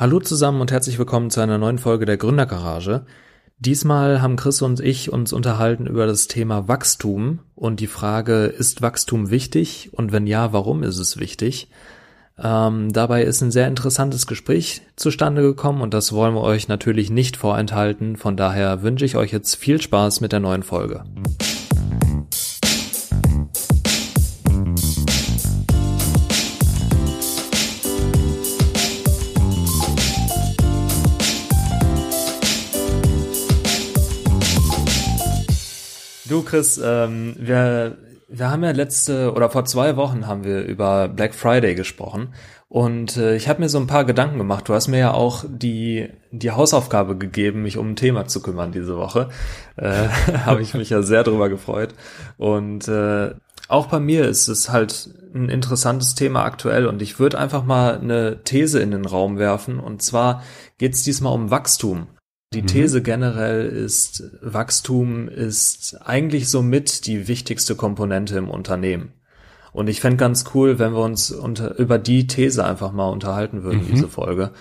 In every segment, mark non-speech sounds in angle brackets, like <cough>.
Hallo zusammen und herzlich willkommen zu einer neuen Folge der Gründergarage. Diesmal haben Chris und ich uns unterhalten über das Thema Wachstum und die Frage, ist Wachstum wichtig und wenn ja, warum ist es wichtig? Ähm, dabei ist ein sehr interessantes Gespräch zustande gekommen und das wollen wir euch natürlich nicht vorenthalten. Von daher wünsche ich euch jetzt viel Spaß mit der neuen Folge. Du Chris, ähm, wir, wir haben ja letzte oder vor zwei Wochen haben wir über Black Friday gesprochen und äh, ich habe mir so ein paar Gedanken gemacht. Du hast mir ja auch die die Hausaufgabe gegeben, mich um ein Thema zu kümmern diese Woche. Äh, <laughs> habe ich mich ja sehr drüber gefreut und äh, auch bei mir ist es halt ein interessantes Thema aktuell und ich würde einfach mal eine These in den Raum werfen und zwar geht es diesmal um Wachstum. Die mhm. These generell ist, Wachstum ist eigentlich somit die wichtigste Komponente im Unternehmen. Und ich fände ganz cool, wenn wir uns unter, über die These einfach mal unterhalten würden, mhm. diese Folge.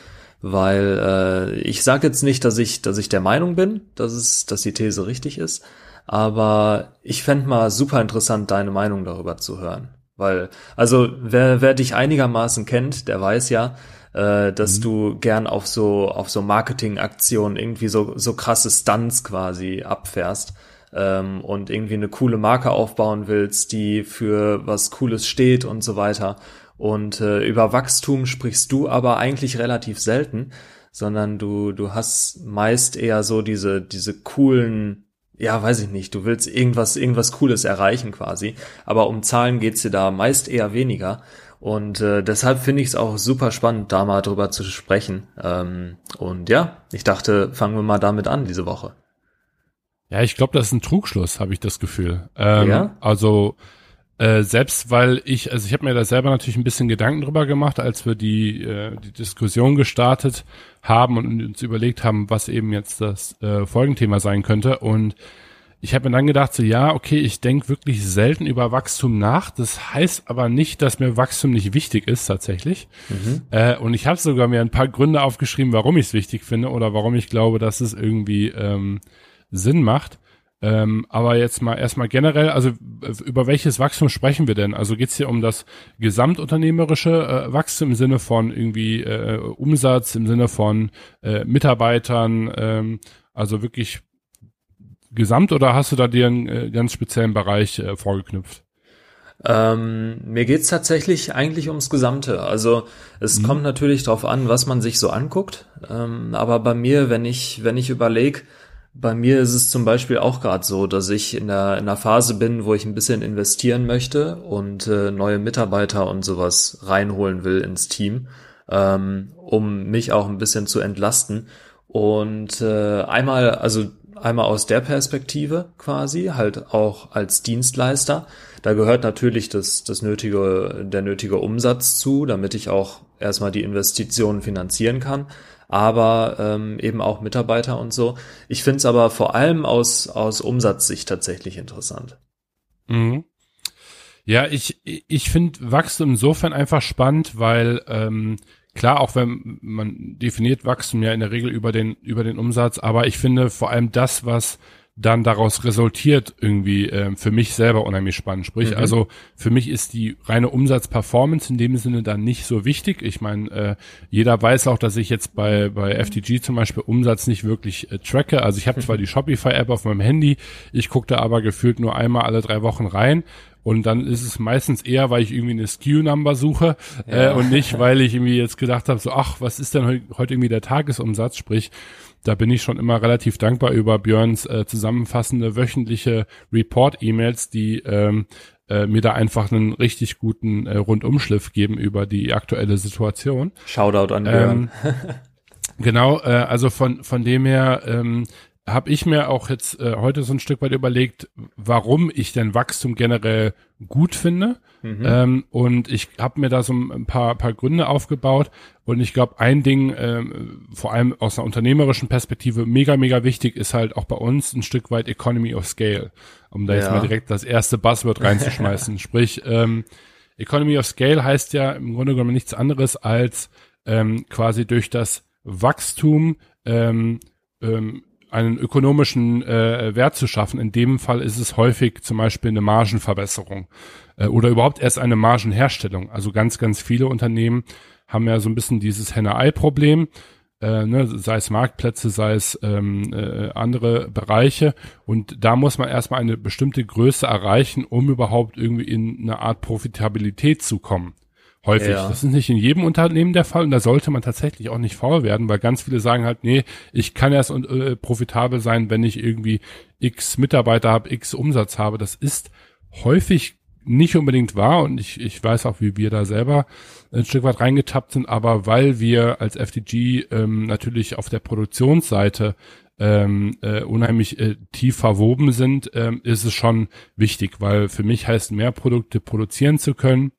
Weil äh, ich sage jetzt nicht, dass ich, dass ich der Meinung bin, dass es, dass die These richtig ist, aber ich fände mal super interessant, deine Meinung darüber zu hören. Weil, also wer, wer dich einigermaßen kennt, der weiß ja, äh, dass mhm. du gern auf so auf so Marketingaktionen irgendwie so so krasse Stunts quasi abfährst ähm, und irgendwie eine coole Marke aufbauen willst, die für was Cooles steht und so weiter. Und äh, über Wachstum sprichst du aber eigentlich relativ selten, sondern du du hast meist eher so diese diese coolen ja, weiß ich nicht, du willst irgendwas, irgendwas Cooles erreichen quasi. Aber um Zahlen geht's dir da meist eher weniger. Und äh, deshalb finde ich es auch super spannend, da mal drüber zu sprechen. Ähm, und ja, ich dachte, fangen wir mal damit an diese Woche. Ja, ich glaube, das ist ein Trugschluss, habe ich das Gefühl. Ähm, ja? Also äh, selbst weil ich, also ich habe mir da selber natürlich ein bisschen Gedanken drüber gemacht, als wir die, äh, die Diskussion gestartet haben und uns überlegt haben, was eben jetzt das äh, Folgenthema sein könnte. Und ich habe mir dann gedacht, so ja, okay, ich denke wirklich selten über Wachstum nach. Das heißt aber nicht, dass mir Wachstum nicht wichtig ist tatsächlich. Mhm. Äh, und ich habe sogar mir ein paar Gründe aufgeschrieben, warum ich es wichtig finde oder warum ich glaube, dass es irgendwie ähm, Sinn macht. Ähm, aber jetzt mal erstmal generell, also über welches Wachstum sprechen wir denn? Also geht es hier um das gesamtunternehmerische äh, Wachstum im Sinne von irgendwie äh, Umsatz, im Sinne von äh, Mitarbeitern, ähm, also wirklich gesamt oder hast du da dir einen äh, ganz speziellen Bereich äh, vorgeknüpft? Ähm, mir geht's tatsächlich eigentlich ums Gesamte. Also es mhm. kommt natürlich darauf an, was man sich so anguckt. Ähm, aber bei mir, wenn ich, wenn ich überlege, bei mir ist es zum Beispiel auch gerade so, dass ich in der, in der Phase bin, wo ich ein bisschen investieren möchte und äh, neue Mitarbeiter und sowas reinholen will ins Team, ähm, um mich auch ein bisschen zu entlasten. Und äh, einmal, also einmal aus der Perspektive quasi, halt auch als Dienstleister. Da gehört natürlich das, das nötige, der nötige Umsatz zu, damit ich auch erstmal die Investitionen finanzieren kann, aber ähm, eben auch Mitarbeiter und so. Ich finde es aber vor allem aus, aus Umsatzsicht tatsächlich interessant. Mhm. Ja, ich, ich finde Wachstum insofern einfach spannend, weil ähm, Klar, auch wenn man definiert Wachstum ja in der Regel über den, über den Umsatz, aber ich finde vor allem das, was dann daraus resultiert, irgendwie äh, für mich selber unheimlich spannend. Sprich, mhm. also für mich ist die reine Umsatzperformance in dem Sinne dann nicht so wichtig. Ich meine, äh, jeder weiß auch, dass ich jetzt bei, bei FTG zum Beispiel Umsatz nicht wirklich äh, tracke. Also ich habe zwar <laughs> die Shopify-App auf meinem Handy, ich gucke da aber gefühlt nur einmal alle drei Wochen rein und dann ist es meistens eher, weil ich irgendwie eine SKU-Number suche äh, ja. äh, und nicht, weil ich irgendwie jetzt gedacht habe, so, ach, was ist denn heute, heute irgendwie der Tagesumsatz? Sprich, da bin ich schon immer relativ dankbar über Björns äh, zusammenfassende wöchentliche Report-E-Mails, die ähm, äh, mir da einfach einen richtig guten äh, Rundumschliff geben über die aktuelle Situation. Shoutout an Björn. Ähm, <laughs> <laughs> genau, äh, also von von dem her ähm, habe ich mir auch jetzt äh, heute so ein Stück weit überlegt, warum ich denn Wachstum generell gut finde. Mhm. Ähm, und ich habe mir da so ein paar, paar Gründe aufgebaut. Und ich glaube, ein Ding, ähm, vor allem aus einer unternehmerischen Perspektive, mega, mega wichtig, ist halt auch bei uns ein Stück weit Economy of Scale. Um da ja. jetzt mal direkt das erste Buzzword reinzuschmeißen. <laughs> Sprich, ähm, Economy of Scale heißt ja im Grunde genommen nichts anderes als ähm, quasi durch das Wachstum ähm, ähm, einen ökonomischen äh, Wert zu schaffen. In dem Fall ist es häufig zum Beispiel eine Margenverbesserung äh, oder überhaupt erst eine Margenherstellung. Also ganz, ganz viele Unternehmen haben ja so ein bisschen dieses Henne-Ei-Problem äh, ne, sei es Marktplätze, sei es ähm, äh, andere Bereiche. Und da muss man erstmal eine bestimmte Größe erreichen, um überhaupt irgendwie in eine Art Profitabilität zu kommen. Häufig. Ja. Das ist nicht in jedem Unternehmen der Fall und da sollte man tatsächlich auch nicht faul werden, weil ganz viele sagen halt, nee, ich kann erst äh, profitabel sein, wenn ich irgendwie x Mitarbeiter habe, x Umsatz habe. Das ist häufig nicht unbedingt wahr und ich, ich weiß auch, wie wir da selber ein Stück weit reingetappt sind, aber weil wir als FDG ähm, natürlich auf der Produktionsseite ähm, äh, unheimlich äh, tief verwoben sind, ähm, ist es schon wichtig, weil für mich heißt mehr Produkte produzieren zu können,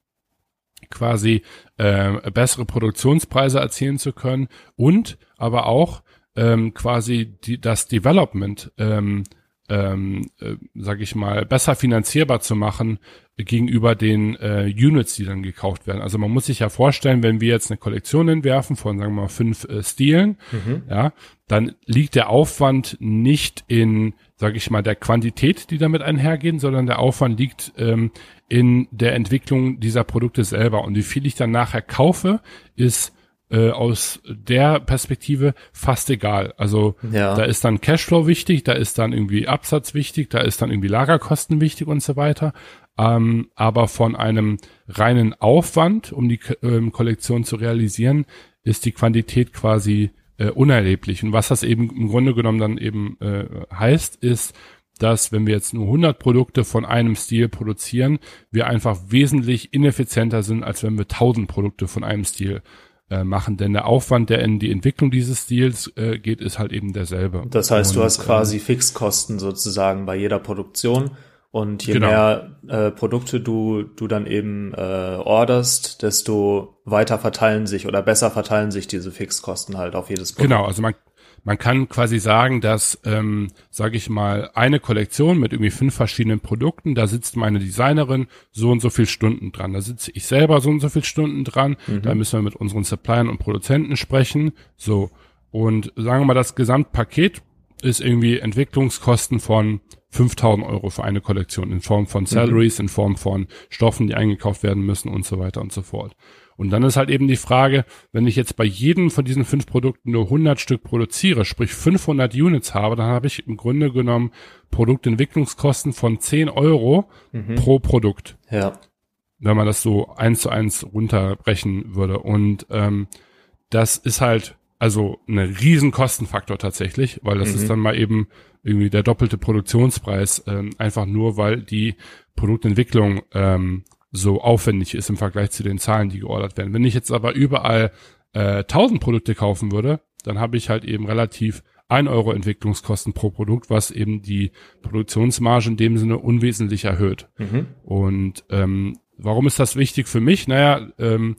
quasi äh, bessere Produktionspreise erzielen zu können und aber auch ähm, quasi die, das Development ähm, ähm, äh, sage ich mal, besser finanzierbar zu machen gegenüber den äh, Units, die dann gekauft werden. Also man muss sich ja vorstellen, wenn wir jetzt eine Kollektion entwerfen von, sagen wir mal, fünf äh, Stilen, mhm. ja, dann liegt der Aufwand nicht in, sage ich mal, der Quantität, die damit einhergehen, sondern der Aufwand liegt ähm, in der Entwicklung dieser Produkte selber. Und wie viel ich dann nachher kaufe, ist äh, aus der Perspektive fast egal. Also ja. da ist dann Cashflow wichtig, da ist dann irgendwie Absatz wichtig, da ist dann irgendwie Lagerkosten wichtig und so weiter. Ähm, aber von einem reinen Aufwand, um die ähm, Kollektion zu realisieren, ist die Quantität quasi äh, unerheblich. Und was das eben im Grunde genommen dann eben äh, heißt, ist, dass wenn wir jetzt nur 100 Produkte von einem Stil produzieren, wir einfach wesentlich ineffizienter sind, als wenn wir 1000 Produkte von einem Stil äh, machen. Denn der Aufwand, der in die Entwicklung dieses Stils äh, geht, ist halt eben derselbe. Das heißt, Und, du hast quasi äh, Fixkosten sozusagen bei jeder Produktion. Und je genau. mehr äh, Produkte du, du dann eben äh, orderst, desto weiter verteilen sich oder besser verteilen sich diese Fixkosten halt auf jedes Produkt. Genau, also man, man kann quasi sagen, dass, ähm, sage ich mal, eine Kollektion mit irgendwie fünf verschiedenen Produkten, da sitzt meine Designerin so und so viel Stunden dran, da sitze ich selber so und so viel Stunden dran, mhm. da müssen wir mit unseren Suppliern und Produzenten sprechen, so. Und sagen wir mal, das Gesamtpaket ist irgendwie Entwicklungskosten von 5000 Euro für eine Kollektion in Form von mhm. Salaries, mhm. in Form von Stoffen, die eingekauft werden müssen und so weiter und so fort. Und dann ist halt eben die Frage, wenn ich jetzt bei jedem von diesen fünf Produkten nur 100 Stück produziere, sprich 500 Units habe, dann habe ich im Grunde genommen Produktentwicklungskosten von 10 Euro mhm. pro Produkt. Ja. Wenn man das so eins zu eins runterbrechen würde. Und ähm, das ist halt also ein riesen Kostenfaktor tatsächlich, weil das mhm. ist dann mal eben irgendwie der doppelte Produktionspreis, ähm, einfach nur, weil die Produktentwicklung ähm, so aufwendig ist im Vergleich zu den Zahlen, die geordert werden. Wenn ich jetzt aber überall äh, 1000 Produkte kaufen würde, dann habe ich halt eben relativ 1 Euro Entwicklungskosten pro Produkt, was eben die Produktionsmarge in dem Sinne unwesentlich erhöht. Mhm. Und ähm, warum ist das wichtig für mich? Naja, ähm,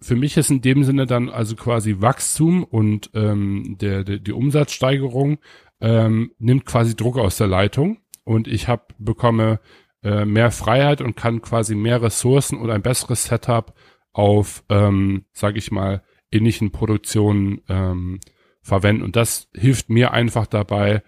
für mich ist in dem Sinne dann also quasi Wachstum und ähm, der, der, die Umsatzsteigerung ähm, nimmt quasi Druck aus der Leitung und ich hab, bekomme äh, mehr Freiheit und kann quasi mehr Ressourcen oder ein besseres Setup auf, ähm, sage ich mal, ähnlichen Produktionen ähm, verwenden. Und das hilft mir einfach dabei,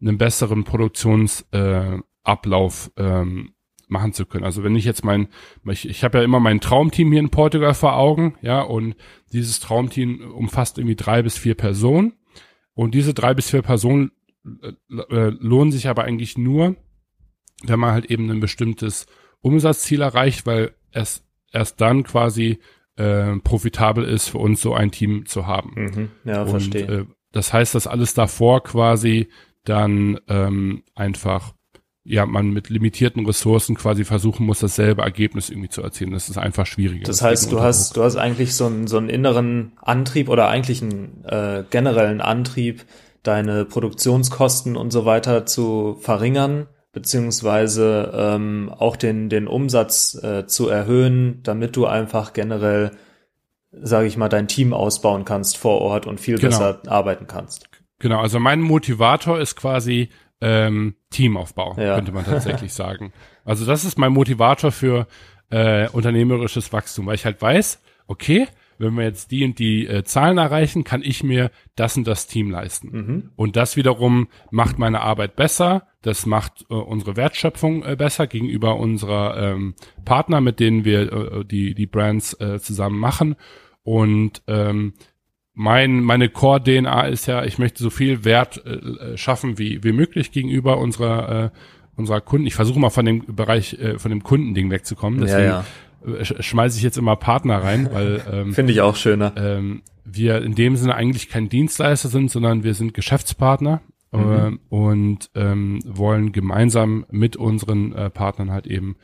einen besseren Produktionsablauf äh, ähm, machen zu können. Also wenn ich jetzt mein, ich, ich habe ja immer mein Traumteam hier in Portugal vor Augen, ja, und dieses Traumteam umfasst irgendwie drei bis vier Personen. Und diese drei bis vier Personen äh, äh lohnen sich aber eigentlich nur, wenn man halt eben ein bestimmtes Umsatzziel erreicht, weil es erst dann quasi äh, profitabel ist für uns so ein Team zu haben. Mhm. Ja, Und, verstehe. Äh, das heißt, dass alles davor quasi dann ähm, einfach ja, man mit limitierten Ressourcen quasi versuchen muss, dasselbe Ergebnis irgendwie zu erzielen. Das ist einfach schwieriger. Das heißt, du hast, du hast eigentlich so einen, so einen inneren Antrieb oder eigentlich einen äh, generellen Antrieb, deine Produktionskosten und so weiter zu verringern, beziehungsweise ähm, auch den, den Umsatz äh, zu erhöhen, damit du einfach generell, sage ich mal, dein Team ausbauen kannst vor Ort und viel genau. besser arbeiten kannst. Genau, also mein Motivator ist quasi ähm, Teamaufbau, ja. könnte man tatsächlich <laughs> sagen. Also das ist mein Motivator für äh, unternehmerisches Wachstum, weil ich halt weiß, okay, wenn wir jetzt die und die äh, Zahlen erreichen, kann ich mir das und das Team leisten. Mhm. Und das wiederum macht meine Arbeit besser, das macht äh, unsere Wertschöpfung äh, besser gegenüber unserer ähm, Partner, mit denen wir äh, die, die Brands äh, zusammen machen. Und ähm, mein, meine Core-DNA ist ja, ich möchte so viel Wert äh, schaffen wie, wie möglich gegenüber unserer, äh, unserer Kunden. Ich versuche mal von dem Bereich, äh, von dem Kundending wegzukommen. Deswegen ja, ja. Schmeiße ich jetzt immer Partner rein, weil <laughs> ähm, finde ich auch schöner. Ähm, wir in dem Sinne eigentlich kein Dienstleister sind, sondern wir sind Geschäftspartner mhm. äh, und ähm, wollen gemeinsam mit unseren äh, Partnern halt eben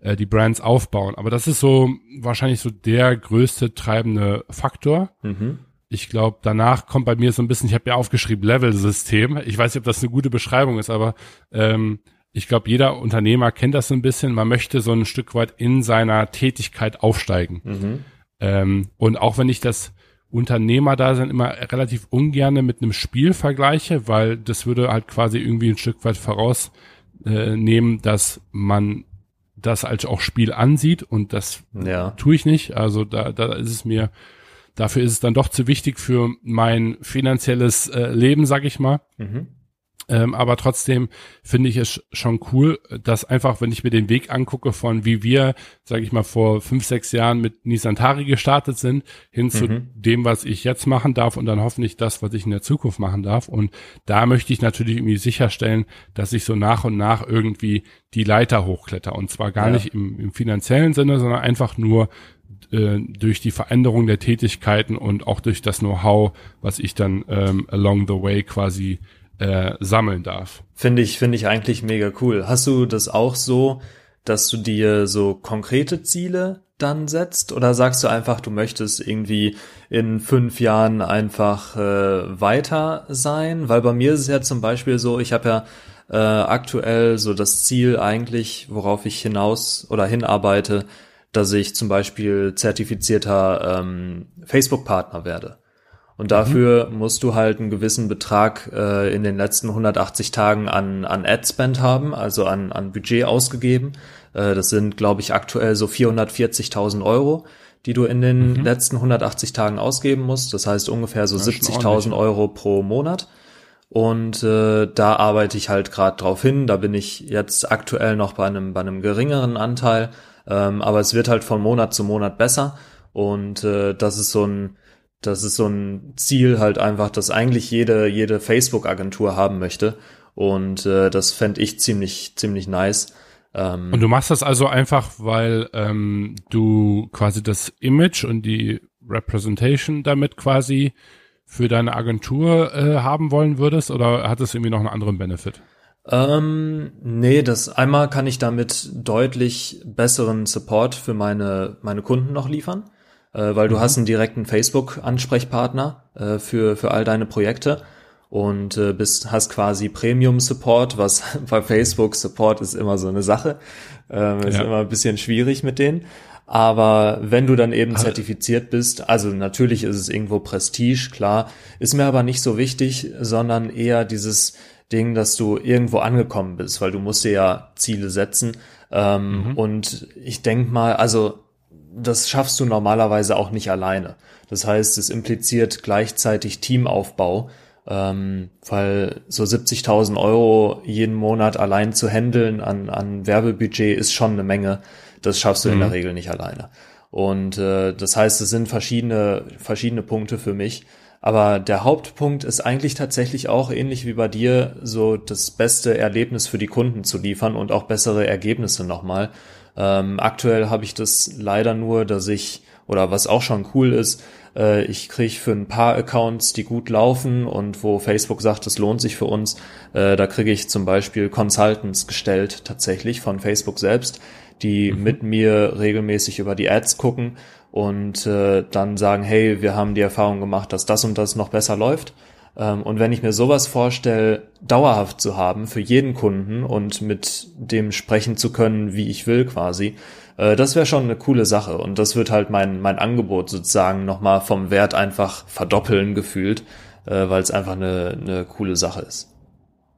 äh, die Brands aufbauen. Aber das ist so wahrscheinlich so der größte treibende Faktor. Mhm ich glaube, danach kommt bei mir so ein bisschen, ich habe ja aufgeschrieben, Level-System. Ich weiß nicht, ob das eine gute Beschreibung ist, aber ähm, ich glaube, jeder Unternehmer kennt das so ein bisschen. Man möchte so ein Stück weit in seiner Tätigkeit aufsteigen. Mhm. Ähm, und auch wenn ich das Unternehmer da sind immer relativ ungerne mit einem Spiel vergleiche, weil das würde halt quasi irgendwie ein Stück weit vorausnehmen, äh, dass man das als auch Spiel ansieht und das ja. tue ich nicht. Also da, da ist es mir Dafür ist es dann doch zu wichtig für mein finanzielles äh, Leben, sag ich mal. Mhm. Ähm, aber trotzdem finde ich es schon cool, dass einfach, wenn ich mir den Weg angucke von wie wir, sage ich mal, vor fünf, sechs Jahren mit Nisantari gestartet sind, hin mhm. zu dem, was ich jetzt machen darf und dann hoffentlich das, was ich in der Zukunft machen darf. Und da möchte ich natürlich irgendwie sicherstellen, dass ich so nach und nach irgendwie die Leiter hochkletter. Und zwar gar ja. nicht im, im finanziellen Sinne, sondern einfach nur äh, durch die Veränderung der Tätigkeiten und auch durch das Know-how, was ich dann ähm, along the way quasi äh, sammeln darf. Finde ich, finde ich eigentlich mega cool. Hast du das auch so, dass du dir so konkrete Ziele dann setzt? Oder sagst du einfach, du möchtest irgendwie in fünf Jahren einfach äh, weiter sein? Weil bei mir ist es ja zum Beispiel so, ich habe ja äh, aktuell so das Ziel eigentlich, worauf ich hinaus oder hinarbeite, dass ich zum Beispiel zertifizierter ähm, Facebook-Partner werde. Und dafür mhm. musst du halt einen gewissen Betrag äh, in den letzten 180 Tagen an, an Ad-Spend haben, also an, an Budget ausgegeben. Äh, das sind, glaube ich, aktuell so 440.000 Euro, die du in den mhm. letzten 180 Tagen ausgeben musst. Das heißt ungefähr so 70.000 Euro pro Monat. Und äh, da arbeite ich halt gerade drauf hin. Da bin ich jetzt aktuell noch bei einem, bei einem geringeren Anteil. Ähm, aber es wird halt von Monat zu Monat besser. Und äh, das ist so ein, das ist so ein Ziel halt einfach, das eigentlich jede, jede Facebook-Agentur haben möchte. Und äh, das fände ich ziemlich, ziemlich nice. Ähm, und du machst das also einfach, weil ähm, du quasi das Image und die Representation damit quasi für deine Agentur äh, haben wollen würdest oder hat es irgendwie noch einen anderen Benefit? Ähm, nee, das einmal kann ich damit deutlich besseren Support für meine, meine Kunden noch liefern, äh, weil du mhm. hast einen direkten Facebook-Ansprechpartner äh, für, für all deine Projekte und äh, bist, hast quasi Premium-Support, was <laughs> bei Facebook Support ist immer so eine Sache, ähm, ist ja. immer ein bisschen schwierig mit denen. Aber wenn du dann eben zertifiziert bist, also natürlich ist es irgendwo Prestige, klar, ist mir aber nicht so wichtig, sondern eher dieses, Ding, dass du irgendwo angekommen bist, weil du musst dir ja Ziele setzen. Ähm, mhm. Und ich denk mal, also das schaffst du normalerweise auch nicht alleine. Das heißt, es impliziert gleichzeitig Teamaufbau, ähm, weil so 70.000 Euro jeden Monat allein zu handeln an, an Werbebudget ist schon eine Menge. Das schaffst du mhm. in der mhm. Regel nicht alleine. Und äh, das heißt, es sind verschiedene, verschiedene Punkte für mich. Aber der Hauptpunkt ist eigentlich tatsächlich auch ähnlich wie bei dir, so das beste Erlebnis für die Kunden zu liefern und auch bessere Ergebnisse nochmal. Ähm, aktuell habe ich das leider nur, dass ich, oder was auch schon cool ist, äh, ich kriege für ein paar Accounts, die gut laufen und wo Facebook sagt, es lohnt sich für uns, äh, da kriege ich zum Beispiel Consultants gestellt tatsächlich von Facebook selbst, die mhm. mit mir regelmäßig über die Ads gucken und äh, dann sagen, hey, wir haben die Erfahrung gemacht, dass das und das noch besser läuft. Ähm, und wenn ich mir sowas vorstelle, dauerhaft zu haben für jeden Kunden und mit dem sprechen zu können, wie ich will quasi, äh, das wäre schon eine coole Sache. Und das wird halt mein, mein Angebot sozusagen nochmal vom Wert einfach verdoppeln gefühlt, äh, weil es einfach eine, eine coole Sache ist.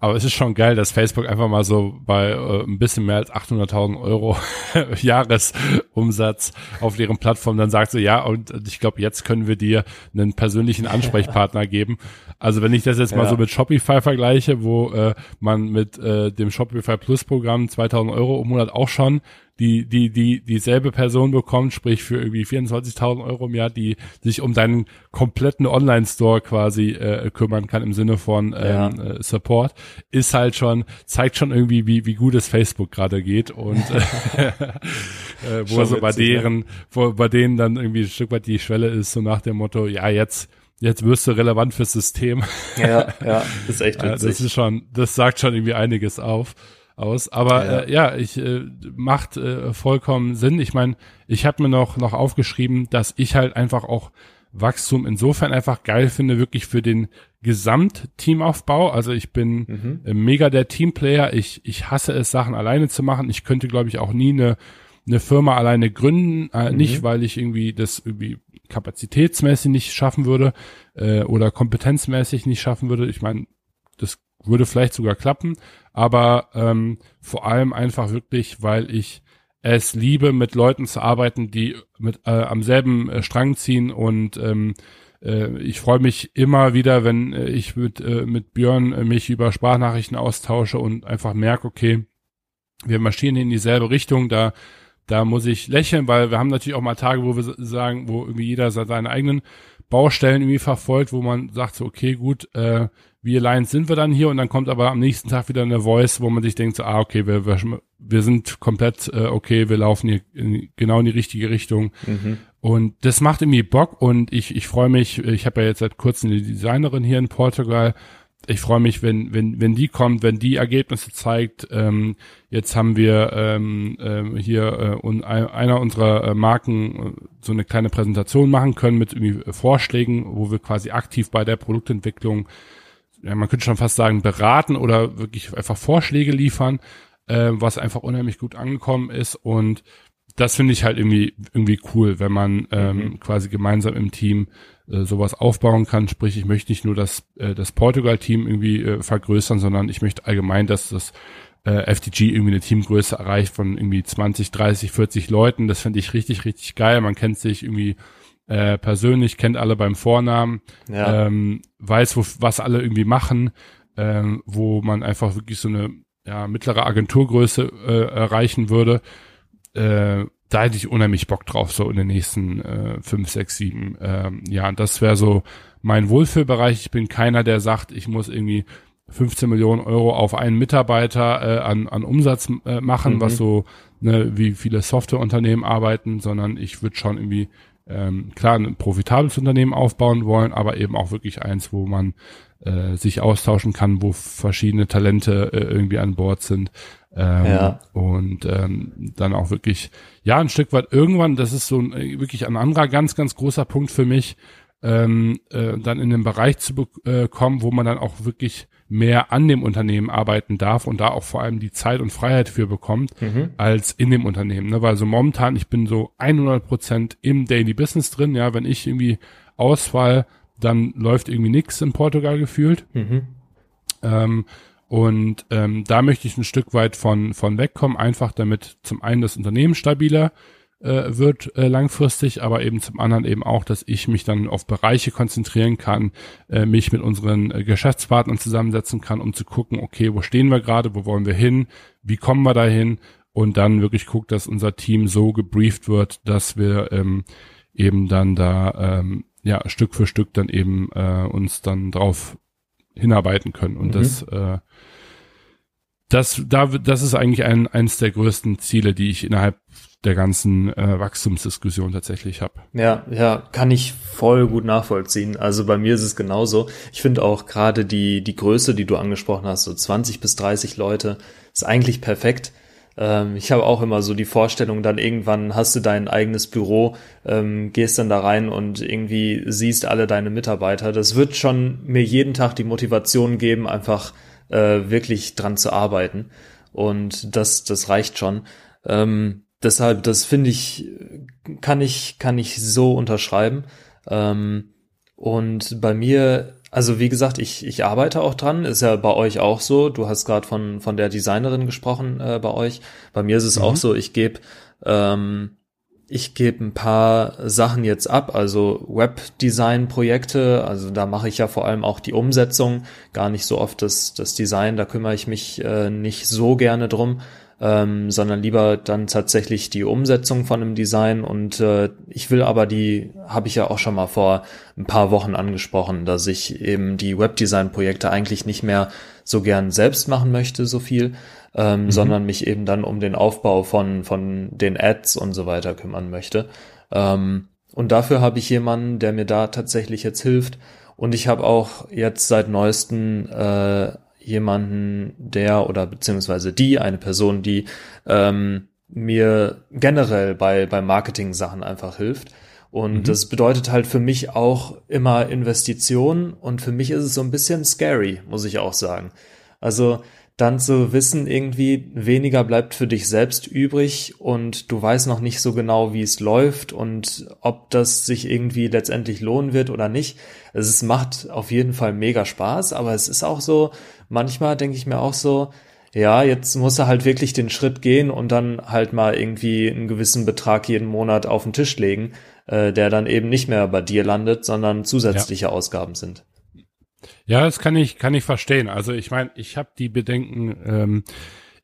Aber es ist schon geil, dass Facebook einfach mal so bei äh, ein bisschen mehr als 800.000 Euro <laughs> Jahresumsatz auf deren Plattform dann sagt so, ja, und ich glaube, jetzt können wir dir einen persönlichen Ansprechpartner <laughs> geben. Also wenn ich das jetzt ja. mal so mit Shopify vergleiche, wo äh, man mit äh, dem Shopify Plus Programm 2000 Euro im Monat auch schon die, die, die, dieselbe Person bekommt, sprich für irgendwie 24.000 Euro im Jahr, die sich um deinen kompletten Online-Store quasi äh, kümmern kann im Sinne von ähm, ja. äh, Support, ist halt schon, zeigt schon irgendwie, wie, wie gut es Facebook gerade geht und <laughs> äh, äh, wo so bei deren, wo bei denen dann irgendwie ein Stück weit die Schwelle ist, so nach dem Motto, ja, jetzt jetzt wirst du relevant fürs System. Ja, ja, das <laughs> ist echt witzig. Das ist schon, das sagt schon irgendwie einiges auf aus. Aber ja, äh, ja ich äh, macht äh, vollkommen Sinn. Ich meine, ich habe mir noch noch aufgeschrieben, dass ich halt einfach auch Wachstum insofern einfach geil finde, wirklich für den Gesamtteamaufbau. Also ich bin mhm. Äh, mega der Teamplayer. Ich, ich hasse es, Sachen alleine zu machen. Ich könnte, glaube ich, auch nie eine, eine Firma alleine gründen. Äh, mhm. Nicht, weil ich irgendwie das irgendwie kapazitätsmäßig nicht schaffen würde äh, oder kompetenzmäßig nicht schaffen würde. Ich meine, das würde vielleicht sogar klappen, aber ähm, vor allem einfach wirklich, weil ich es liebe, mit Leuten zu arbeiten, die mit äh, am selben äh, Strang ziehen und ähm, äh, ich freue mich immer wieder, wenn äh, ich mit, äh, mit Björn äh, mich über Sprachnachrichten austausche und einfach merke, okay, wir marschieren in dieselbe Richtung, da da muss ich lächeln, weil wir haben natürlich auch mal Tage, wo wir sagen, wo irgendwie jeder seine eigenen Baustellen irgendwie verfolgt, wo man sagt so, okay, gut, äh, wie Alliance sind wir dann hier und dann kommt aber am nächsten Tag wieder eine Voice, wo man sich denkt so, ah, okay, wir, wir, wir sind komplett äh, okay, wir laufen hier in, genau in die richtige Richtung. Mhm. Und das macht irgendwie Bock und ich, ich freue mich, ich habe ja jetzt seit kurzem eine Designerin hier in Portugal. Ich freue mich, wenn, wenn, wenn die kommt, wenn die Ergebnisse zeigt. Ähm, jetzt haben wir ähm, ähm, hier äh, und einer unserer äh, Marken äh, so eine kleine Präsentation machen können mit irgendwie Vorschlägen, wo wir quasi aktiv bei der Produktentwicklung ja, man könnte schon fast sagen, beraten oder wirklich einfach Vorschläge liefern, äh, was einfach unheimlich gut angekommen ist. Und das finde ich halt irgendwie, irgendwie cool, wenn man ähm, mhm. quasi gemeinsam im Team äh, sowas aufbauen kann. Sprich, ich möchte nicht nur das, äh, das Portugal-Team irgendwie äh, vergrößern, sondern ich möchte allgemein, dass das äh, FTG irgendwie eine Teamgröße erreicht von irgendwie 20, 30, 40 Leuten. Das finde ich richtig, richtig geil. Man kennt sich irgendwie äh, persönlich, kennt alle beim Vornamen, ja. ähm, weiß, wo, was alle irgendwie machen, ähm, wo man einfach wirklich so eine ja, mittlere Agenturgröße äh, erreichen würde. Äh, da hätte ich unheimlich Bock drauf, so in den nächsten äh, fünf, sechs, sieben ähm, Jahren. Das wäre so mein Wohlfühlbereich. Ich bin keiner, der sagt, ich muss irgendwie 15 Millionen Euro auf einen Mitarbeiter äh, an, an Umsatz äh, machen, mhm. was so, ne, wie viele Softwareunternehmen arbeiten, sondern ich würde schon irgendwie ähm, klar ein profitables Unternehmen aufbauen wollen, aber eben auch wirklich eins, wo man äh, sich austauschen kann, wo verschiedene Talente äh, irgendwie an Bord sind. Ähm, ja. Und ähm, dann auch wirklich, ja, ein Stück weit irgendwann, das ist so ein, äh, wirklich ein anderer ganz, ganz großer Punkt für mich, ähm, äh, dann in den Bereich zu bekommen, äh, wo man dann auch wirklich mehr an dem Unternehmen arbeiten darf und da auch vor allem die Zeit und Freiheit für bekommt, mhm. als in dem Unternehmen. Ne? Weil so momentan, ich bin so 100 Prozent im Daily Business drin, ja, wenn ich irgendwie ausfall, dann läuft irgendwie nichts in Portugal gefühlt. Mhm. Ähm, und ähm, da möchte ich ein Stück weit von, von wegkommen, einfach damit zum einen das Unternehmen stabiler äh, wird äh, langfristig, aber eben zum anderen eben auch, dass ich mich dann auf Bereiche konzentrieren kann, äh, mich mit unseren äh, Geschäftspartnern zusammensetzen kann, um zu gucken, okay, wo stehen wir gerade, wo wollen wir hin, wie kommen wir dahin und dann wirklich guckt, dass unser Team so gebrieft wird, dass wir ähm, eben dann da ähm, ja Stück für Stück dann eben äh, uns dann drauf hinarbeiten können und mhm. das äh, das, da, das ist eigentlich ein, eines der größten Ziele, die ich innerhalb der ganzen äh, Wachstumsdiskussion tatsächlich habe. Ja, ja, kann ich voll gut nachvollziehen. Also bei mir ist es genauso. Ich finde auch gerade die, die Größe, die du angesprochen hast, so 20 bis 30 Leute, ist eigentlich perfekt. Ähm, ich habe auch immer so die Vorstellung, dann irgendwann hast du dein eigenes Büro, ähm, gehst dann da rein und irgendwie siehst alle deine Mitarbeiter. Das wird schon mir jeden Tag die Motivation geben, einfach äh, wirklich dran zu arbeiten. Und das, das reicht schon. Ähm, deshalb, das finde ich, kann ich, kann ich so unterschreiben. Ähm, und bei mir also wie gesagt, ich, ich arbeite auch dran, ist ja bei euch auch so. Du hast gerade von, von der Designerin gesprochen äh, bei euch. Bei mir ist es mhm. auch so, ich gebe ähm, ich gebe ein paar Sachen jetzt ab, also Webdesign-Projekte, also da mache ich ja vor allem auch die Umsetzung, gar nicht so oft das, das Design, da kümmere ich mich äh, nicht so gerne drum, ähm, sondern lieber dann tatsächlich die Umsetzung von einem Design und äh, ich will aber die, habe ich ja auch schon mal vor ein paar Wochen angesprochen, dass ich eben die Webdesign-Projekte eigentlich nicht mehr so gern selbst machen möchte, so viel, ähm, mhm. sondern mich eben dann um den Aufbau von, von den Ads und so weiter kümmern möchte. Ähm, und dafür habe ich jemanden, der mir da tatsächlich jetzt hilft. Und ich habe auch jetzt seit neuesten äh, jemanden, der oder beziehungsweise die, eine Person, die ähm, mir generell bei, bei Marketing-Sachen einfach hilft. Und mhm. das bedeutet halt für mich auch immer Investitionen und für mich ist es so ein bisschen scary, muss ich auch sagen. Also dann zu wissen, irgendwie weniger bleibt für dich selbst übrig und du weißt noch nicht so genau, wie es läuft und ob das sich irgendwie letztendlich lohnen wird oder nicht. Es macht auf jeden Fall mega Spaß, aber es ist auch so, manchmal denke ich mir auch so, ja, jetzt muss er halt wirklich den Schritt gehen und dann halt mal irgendwie einen gewissen Betrag jeden Monat auf den Tisch legen, äh, der dann eben nicht mehr bei dir landet, sondern zusätzliche ja. Ausgaben sind. Ja, das kann ich, kann ich verstehen. Also ich meine, ich habe die Bedenken ähm,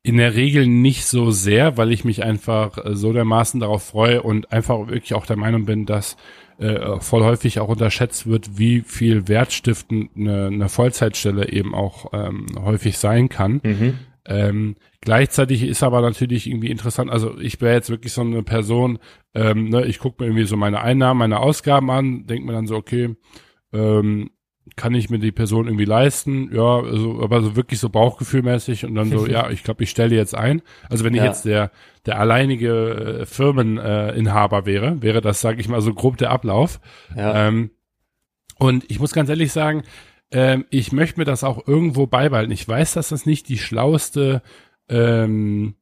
in der Regel nicht so sehr, weil ich mich einfach äh, so dermaßen darauf freue und einfach wirklich auch der Meinung bin, dass äh, voll häufig auch unterschätzt wird, wie viel wertstiftend eine, eine Vollzeitstelle eben auch ähm, häufig sein kann. Mhm. Ähm, gleichzeitig ist aber natürlich irgendwie interessant, also ich wäre jetzt wirklich so eine Person, ähm, ne, ich gucke mir irgendwie so meine Einnahmen, meine Ausgaben an, denke mir dann so, okay, ähm, kann ich mir die Person irgendwie leisten? Ja, also, aber so wirklich so bauchgefühlmäßig und dann so, <laughs> ja, ich glaube, ich stelle jetzt ein. Also wenn ich ja. jetzt der, der alleinige äh, Firmeninhaber äh, wäre, wäre das, sage ich mal, so grob der Ablauf. Ja. Ähm, und ich muss ganz ehrlich sagen, ähm, ich möchte mir das auch irgendwo beibehalten. Ich weiß, dass das nicht die schlauste ähm,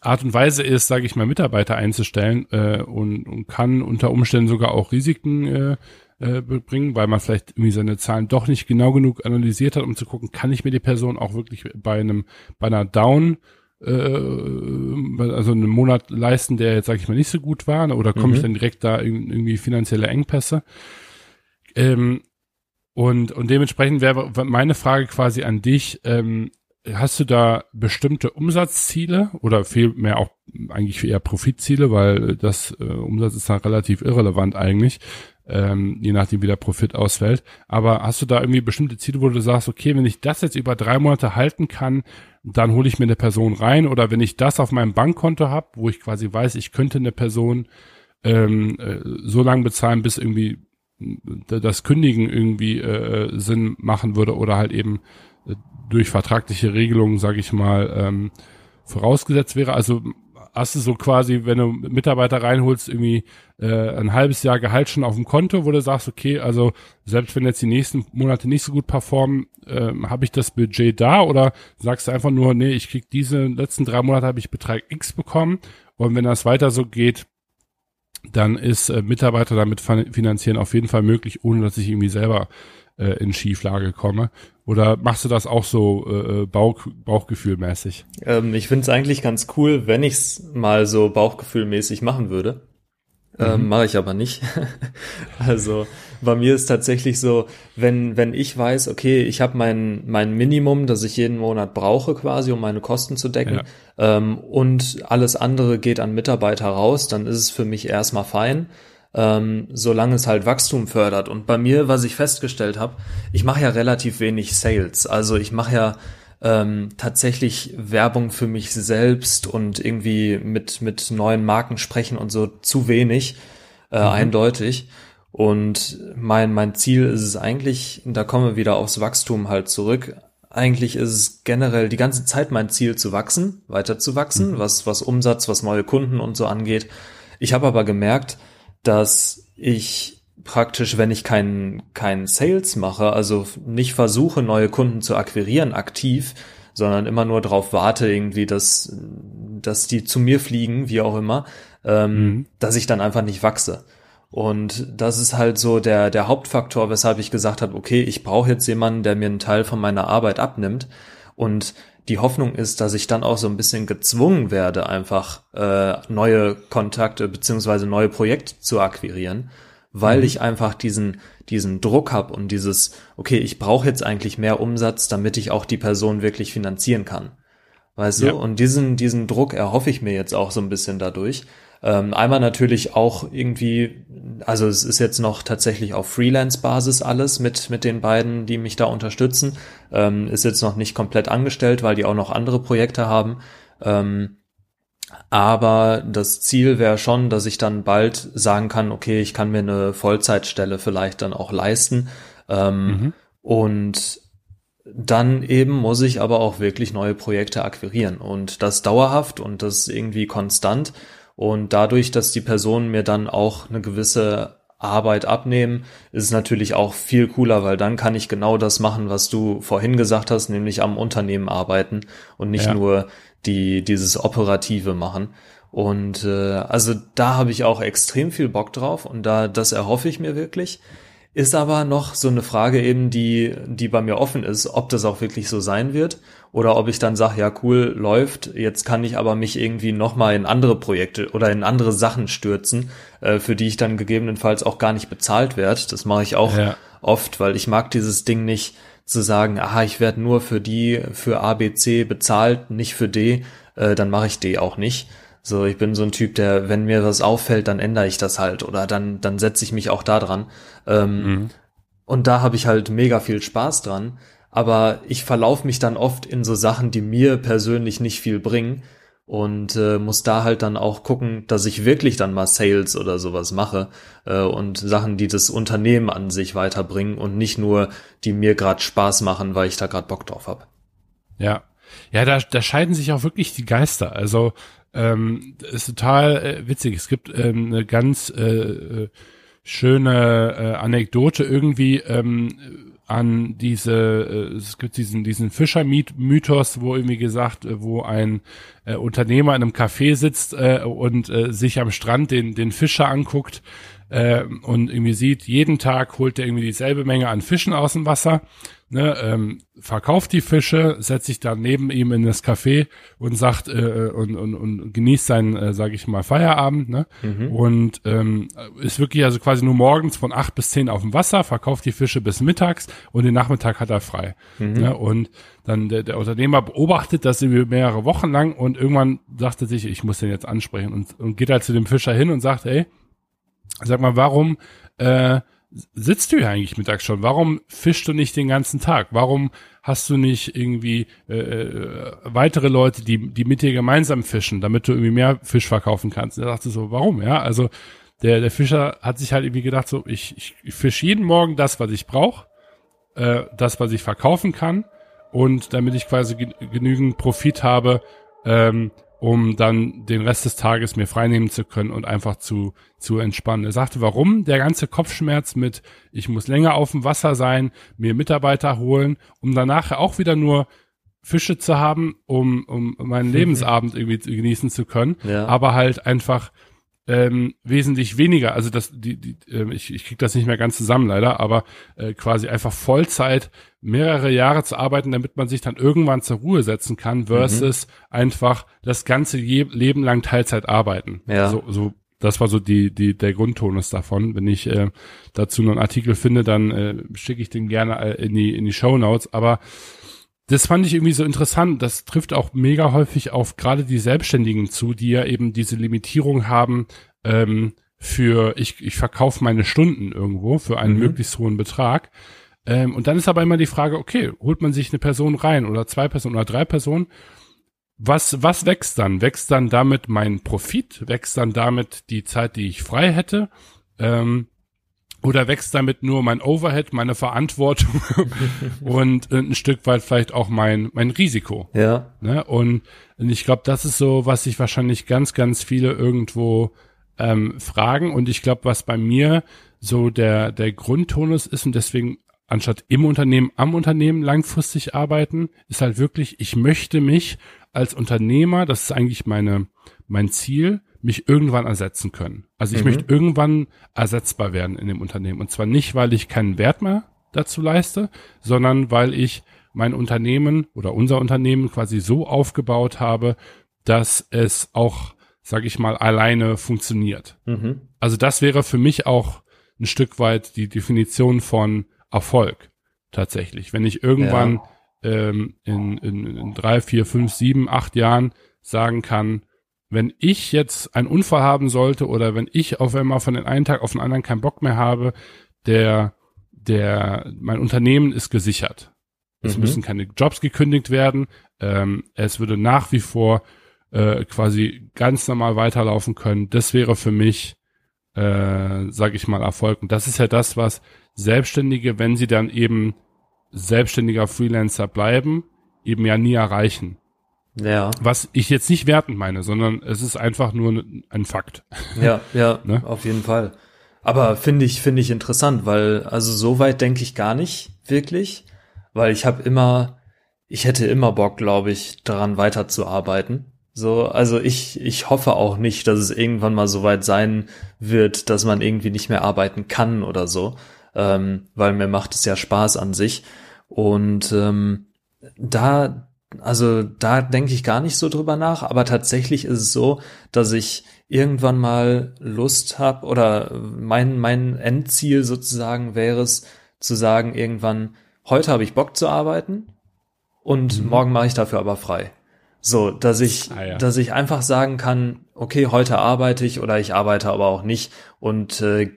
Art und Weise ist, sage ich mal, Mitarbeiter einzustellen äh, und, und kann unter Umständen sogar auch Risiken äh, äh, bringen, weil man vielleicht irgendwie seine Zahlen doch nicht genau genug analysiert hat, um zu gucken, kann ich mir die Person auch wirklich bei einem, bei einer Down äh, also einen Monat leisten, der jetzt, sage ich mal, nicht so gut war, oder komme mhm. ich dann direkt da irgendwie finanzielle Engpässe? Ähm, und, und dementsprechend wäre meine Frage quasi an dich, ähm, hast du da bestimmte Umsatzziele oder vielmehr auch eigentlich eher Profitziele, weil das äh, Umsatz ist dann relativ irrelevant eigentlich, ähm, je nachdem wie der Profit ausfällt. Aber hast du da irgendwie bestimmte Ziele, wo du sagst, okay, wenn ich das jetzt über drei Monate halten kann, dann hole ich mir eine Person rein oder wenn ich das auf meinem Bankkonto habe, wo ich quasi weiß, ich könnte eine Person ähm, äh, so lange bezahlen, bis irgendwie das Kündigen irgendwie äh, Sinn machen würde oder halt eben äh, durch vertragliche Regelungen, sage ich mal, ähm, vorausgesetzt wäre. Also hast du so quasi, wenn du Mitarbeiter reinholst, irgendwie äh, ein halbes Jahr Gehalt schon auf dem Konto, wo du sagst, okay, also selbst wenn jetzt die nächsten Monate nicht so gut performen, äh, habe ich das Budget da? Oder sagst du einfach nur, nee, ich krieg diese letzten drei Monate habe ich Betrag X bekommen und wenn das weiter so geht, dann ist äh, Mitarbeiter damit finanzieren auf jeden Fall möglich, ohne dass ich irgendwie selber äh, in Schieflage komme. Oder machst du das auch so äh, äh Bauch, Bauchgefühlmäßig? Ähm, ich finde es eigentlich ganz cool, wenn ich es mal so Bauchgefühlmäßig machen würde. Ähm, mhm. Mache ich aber nicht. <laughs> also bei mir ist tatsächlich so, wenn, wenn ich weiß, okay, ich habe mein, mein Minimum, das ich jeden Monat brauche quasi, um meine Kosten zu decken, ja. ähm, und alles andere geht an Mitarbeiter raus, dann ist es für mich erstmal fein ähm, solange es halt Wachstum fördert. Und bei mir, was ich festgestellt habe, ich mache ja relativ wenig Sales. Also ich mache ja ähm, tatsächlich Werbung für mich selbst und irgendwie mit, mit neuen Marken sprechen und so zu wenig, äh, mhm. eindeutig. Und mein, mein Ziel ist es eigentlich, da kommen wir wieder aufs Wachstum halt zurück. Eigentlich ist es generell die ganze Zeit mein Ziel zu wachsen, weiter zu wachsen, mhm. was, was Umsatz, was neue Kunden und so angeht. Ich habe aber gemerkt, dass ich praktisch, wenn ich keinen keinen Sales mache, also nicht versuche, neue Kunden zu akquirieren aktiv, sondern immer nur darauf warte, irgendwie, dass, dass die zu mir fliegen, wie auch immer, ähm, mhm. dass ich dann einfach nicht wachse. Und das ist halt so der, der Hauptfaktor, weshalb ich gesagt habe, okay, ich brauche jetzt jemanden, der mir einen Teil von meiner Arbeit abnimmt. Und die Hoffnung ist, dass ich dann auch so ein bisschen gezwungen werde, einfach äh, neue Kontakte beziehungsweise neue Projekte zu akquirieren, weil mhm. ich einfach diesen diesen Druck habe und dieses okay, ich brauche jetzt eigentlich mehr Umsatz, damit ich auch die Person wirklich finanzieren kann. Weißt ja. du? Und diesen diesen Druck erhoffe ich mir jetzt auch so ein bisschen dadurch. Ähm, einmal natürlich auch irgendwie, also es ist jetzt noch tatsächlich auf Freelance-Basis alles mit, mit den beiden, die mich da unterstützen. Ähm, ist jetzt noch nicht komplett angestellt, weil die auch noch andere Projekte haben. Ähm, aber das Ziel wäre schon, dass ich dann bald sagen kann, okay, ich kann mir eine Vollzeitstelle vielleicht dann auch leisten. Ähm, mhm. Und dann eben muss ich aber auch wirklich neue Projekte akquirieren und das dauerhaft und das irgendwie konstant. Und dadurch, dass die Personen mir dann auch eine gewisse Arbeit abnehmen, ist es natürlich auch viel cooler, weil dann kann ich genau das machen, was du vorhin gesagt hast, nämlich am Unternehmen arbeiten und nicht ja. nur die dieses operative machen. Und äh, also da habe ich auch extrem viel Bock drauf und da das erhoffe ich mir wirklich. Ist aber noch so eine Frage eben, die, die bei mir offen ist, ob das auch wirklich so sein wird oder ob ich dann sage, ja cool, läuft, jetzt kann ich aber mich irgendwie nochmal in andere Projekte oder in andere Sachen stürzen, äh, für die ich dann gegebenenfalls auch gar nicht bezahlt werde. Das mache ich auch ja. oft, weil ich mag dieses Ding nicht zu sagen, aha, ich werde nur für die, für A, B, C bezahlt, nicht für D, äh, dann mache ich D auch nicht. So, ich bin so ein Typ, der, wenn mir was auffällt, dann ändere ich das halt oder dann, dann setze ich mich auch da dran. Ähm, mhm. Und da habe ich halt mega viel Spaß dran. Aber ich verlaufe mich dann oft in so Sachen, die mir persönlich nicht viel bringen und äh, muss da halt dann auch gucken, dass ich wirklich dann mal Sales oder sowas mache äh, und Sachen, die das Unternehmen an sich weiterbringen und nicht nur, die mir gerade Spaß machen, weil ich da gerade Bock drauf habe. Ja, ja, da, da scheiden sich auch wirklich die Geister. Also ähm, ist total äh, witzig. Es gibt ähm, eine ganz äh, äh, schöne äh, Anekdote irgendwie ähm, an diese, äh, es gibt diesen, diesen Fischer-Mythos, wo irgendwie gesagt, äh, wo ein äh, Unternehmer in einem Café sitzt äh, und äh, sich am Strand den, den Fischer anguckt äh, und irgendwie sieht, jeden Tag holt er irgendwie dieselbe Menge an Fischen aus dem Wasser ne, ähm, verkauft die Fische, setzt sich dann neben ihm in das Café und sagt äh, und, und, und genießt seinen, äh, sage ich mal, Feierabend, ne? Mhm. Und ähm, ist wirklich also quasi nur morgens von acht bis zehn auf dem Wasser, verkauft die Fische bis mittags und den Nachmittag hat er frei. Mhm. Ne? Und dann der, der Unternehmer beobachtet das über mehrere Wochen lang und irgendwann sagt er sich, ich muss den jetzt ansprechen und, und geht halt zu dem Fischer hin und sagt, ey, sag mal, warum äh, sitzt du ja eigentlich mittags schon? Warum fischst du nicht den ganzen Tag? Warum hast du nicht irgendwie äh, äh, weitere Leute, die, die mit dir gemeinsam fischen, damit du irgendwie mehr Fisch verkaufen kannst? Er sagte so, warum? Ja, also der, der Fischer hat sich halt irgendwie gedacht, so, ich, ich, ich fische jeden Morgen das, was ich brauche, äh, das, was ich verkaufen kann. Und damit ich quasi genügend Profit habe, ähm, um dann den Rest des Tages mir freinehmen zu können und einfach zu, zu entspannen. Er sagte, warum der ganze Kopfschmerz mit, ich muss länger auf dem Wasser sein, mir Mitarbeiter holen, um danach auch wieder nur Fische zu haben, um, um meinen Lebensabend irgendwie genießen zu können, ja. aber halt einfach ähm, wesentlich weniger, also das, die, die, äh, ich, ich krieg das nicht mehr ganz zusammen leider, aber äh, quasi einfach Vollzeit mehrere Jahre zu arbeiten, damit man sich dann irgendwann zur Ruhe setzen kann, versus mhm. einfach das ganze Je Leben lang Teilzeit arbeiten. Ja. So, so, das war so die, die, der Grundtonus davon. Wenn ich äh, dazu noch einen Artikel finde, dann äh, schicke ich den gerne äh, in die, in die Show Notes, aber das fand ich irgendwie so interessant. Das trifft auch mega häufig auf gerade die Selbstständigen zu, die ja eben diese Limitierung haben ähm, für ich, ich verkaufe meine Stunden irgendwo für einen mhm. möglichst hohen Betrag. Ähm, und dann ist aber immer die Frage, okay, holt man sich eine Person rein oder zwei Personen oder drei Personen? Was, was wächst dann? Wächst dann damit mein Profit? Wächst dann damit die Zeit, die ich frei hätte? Ähm, oder wächst damit nur mein Overhead, meine Verantwortung <laughs> und ein Stück weit vielleicht auch mein, mein Risiko. Ja. Ne? Und, und ich glaube, das ist so, was sich wahrscheinlich ganz, ganz viele irgendwo ähm, fragen. Und ich glaube, was bei mir so der, der Grundtonus ist und deswegen anstatt im Unternehmen am Unternehmen langfristig arbeiten, ist halt wirklich, ich möchte mich als Unternehmer, das ist eigentlich meine, mein Ziel, mich irgendwann ersetzen können. Also ich mhm. möchte irgendwann ersetzbar werden in dem Unternehmen. Und zwar nicht, weil ich keinen Wert mehr dazu leiste, sondern weil ich mein Unternehmen oder unser Unternehmen quasi so aufgebaut habe, dass es auch, sag ich mal, alleine funktioniert. Mhm. Also das wäre für mich auch ein Stück weit die Definition von Erfolg tatsächlich. Wenn ich irgendwann ja. ähm, in, in, in drei, vier, fünf, sieben, acht Jahren sagen kann, wenn ich jetzt einen Unfall haben sollte oder wenn ich auf einmal von den einen Tag auf den anderen keinen Bock mehr habe, der, der, mein Unternehmen ist gesichert. Es mhm. müssen keine Jobs gekündigt werden. Ähm, es würde nach wie vor äh, quasi ganz normal weiterlaufen können. Das wäre für mich, äh, sage ich mal, Erfolg. Und das ist ja das, was Selbstständige, wenn sie dann eben selbstständiger Freelancer bleiben, eben ja nie erreichen. Ja. Was ich jetzt nicht wertend meine, sondern es ist einfach nur ein Fakt. Ja, ja, <laughs> ne? auf jeden Fall. Aber finde ich, finde ich interessant, weil, also so weit denke ich gar nicht wirklich, weil ich habe immer, ich hätte immer Bock, glaube ich, daran weiterzuarbeiten. So, also ich, ich hoffe auch nicht, dass es irgendwann mal so weit sein wird, dass man irgendwie nicht mehr arbeiten kann oder so, ähm, weil mir macht es ja Spaß an sich. Und ähm, da, also da denke ich gar nicht so drüber nach, aber tatsächlich ist es so, dass ich irgendwann mal Lust habe oder mein, mein Endziel sozusagen wäre es zu sagen, irgendwann, heute habe ich Bock zu arbeiten und mhm. morgen mache ich dafür aber frei. So, dass ich, ah, ja. dass ich einfach sagen kann, okay, heute arbeite ich oder ich arbeite aber auch nicht und äh,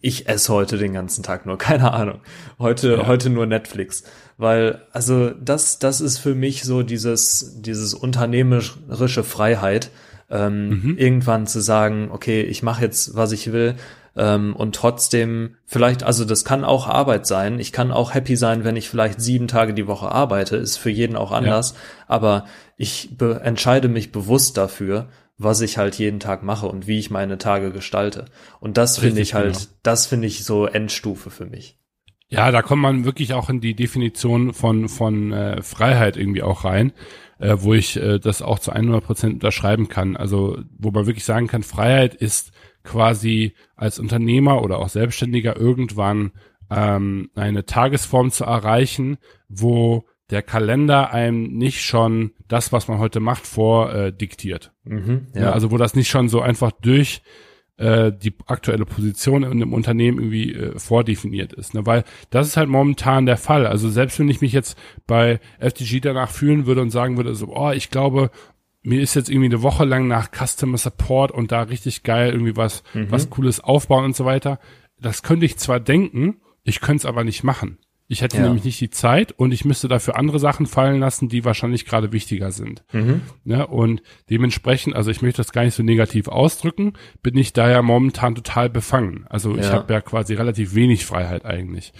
ich esse heute den ganzen Tag nur, <laughs> keine Ahnung. Heute, ja. heute nur Netflix. Weil, also, das, das ist für mich so dieses, dieses unternehmerische Freiheit, ähm, mhm. irgendwann zu sagen, okay, ich mache jetzt, was ich will, ähm, und trotzdem vielleicht, also das kann auch Arbeit sein. Ich kann auch happy sein, wenn ich vielleicht sieben Tage die Woche arbeite, ist für jeden auch anders. Ja. Aber ich entscheide mich bewusst dafür, was ich halt jeden Tag mache und wie ich meine Tage gestalte. Und das finde ich halt, genau. das finde ich so Endstufe für mich. Ja, da kommt man wirklich auch in die Definition von von äh, Freiheit irgendwie auch rein, äh, wo ich äh, das auch zu 100 Prozent unterschreiben kann. Also wo man wirklich sagen kann, Freiheit ist quasi als Unternehmer oder auch Selbstständiger irgendwann ähm, eine Tagesform zu erreichen, wo der Kalender einem nicht schon das, was man heute macht, vor äh, diktiert. Mhm, ja. ja. also wo das nicht schon so einfach durch äh, die aktuelle Position in einem Unternehmen irgendwie äh, vordefiniert ist. Ne? Weil das ist halt momentan der Fall. Also selbst wenn ich mich jetzt bei FTG danach fühlen würde und sagen würde, so, oh, ich glaube, mir ist jetzt irgendwie eine Woche lang nach Customer Support und da richtig geil irgendwie was, mhm. was Cooles aufbauen und so weiter. Das könnte ich zwar denken, ich könnte es aber nicht machen. Ich hätte ja. nämlich nicht die Zeit und ich müsste dafür andere Sachen fallen lassen, die wahrscheinlich gerade wichtiger sind. Mhm. Ja, und dementsprechend, also ich möchte das gar nicht so negativ ausdrücken, bin ich da ja momentan total befangen. Also ja. ich habe ja quasi relativ wenig Freiheit eigentlich.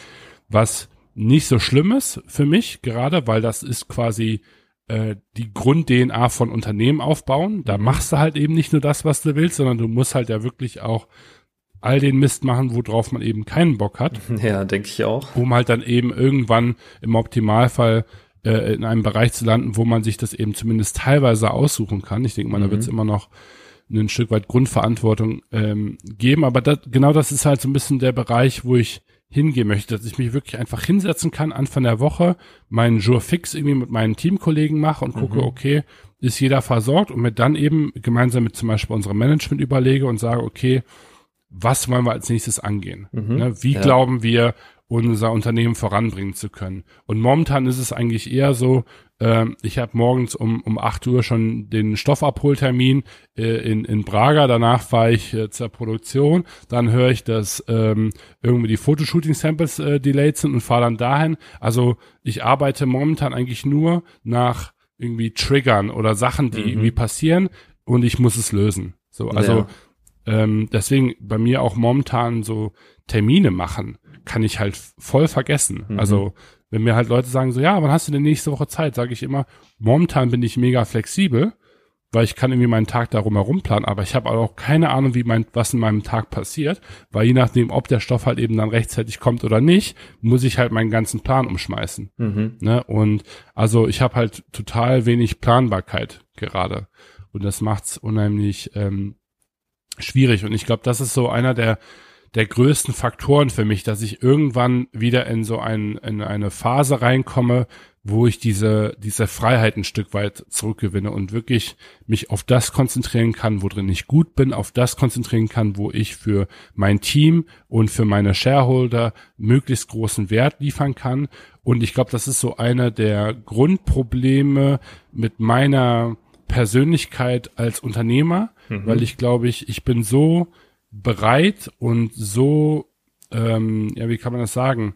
Was nicht so schlimm ist für mich gerade, weil das ist quasi äh, die Grund-DNA von Unternehmen aufbauen. Da machst du halt eben nicht nur das, was du willst, sondern du musst halt ja wirklich auch all den Mist machen, worauf man eben keinen Bock hat. <laughs> Ja, denke ich auch. Um halt dann eben irgendwann im Optimalfall äh, in einem Bereich zu landen, wo man sich das eben zumindest teilweise aussuchen kann. Ich denke mal, mhm. da wird es immer noch ein Stück weit Grundverantwortung ähm, geben, aber das, genau das ist halt so ein bisschen der Bereich, wo ich hingehen möchte, dass ich mich wirklich einfach hinsetzen kann, Anfang der Woche meinen Jour fix irgendwie mit meinen Teamkollegen mache und gucke, mhm. okay, ist jeder versorgt und mir dann eben gemeinsam mit zum Beispiel unserem Management überlege und sage, okay, was wollen wir als nächstes angehen? Mhm. Ne, wie ja. glauben wir, unser Unternehmen voranbringen zu können? Und momentan ist es eigentlich eher so, äh, ich habe morgens um, um acht Uhr schon den Stoffabholtermin äh, in, in Braga, danach fahre ich äh, zur Produktion, dann höre ich, dass ähm, irgendwie die Fotoshooting-Samples äh, delayed sind und fahre dann dahin. Also ich arbeite momentan eigentlich nur nach irgendwie Triggern oder Sachen, die mhm. irgendwie passieren und ich muss es lösen. So, also ja ähm, deswegen bei mir auch momentan so Termine machen, kann ich halt voll vergessen. Mhm. Also wenn mir halt Leute sagen so, ja, wann hast du denn nächste Woche Zeit, sage ich immer, momentan bin ich mega flexibel, weil ich kann irgendwie meinen Tag darum herum planen, aber ich habe auch keine Ahnung, wie mein, was in meinem Tag passiert, weil je nachdem, ob der Stoff halt eben dann rechtzeitig kommt oder nicht, muss ich halt meinen ganzen Plan umschmeißen. Mhm. Ne? Und also ich habe halt total wenig Planbarkeit gerade. Und das macht's unheimlich ähm, schwierig. Und ich glaube, das ist so einer der, der größten Faktoren für mich, dass ich irgendwann wieder in so ein, in eine Phase reinkomme, wo ich diese, diese Freiheit ein Stück weit zurückgewinne und wirklich mich auf das konzentrieren kann, wo drin ich gut bin, auf das konzentrieren kann, wo ich für mein Team und für meine Shareholder möglichst großen Wert liefern kann. Und ich glaube, das ist so einer der Grundprobleme mit meiner Persönlichkeit als Unternehmer, mhm. weil ich glaube ich, ich bin so bereit und so, ähm, ja, wie kann man das sagen,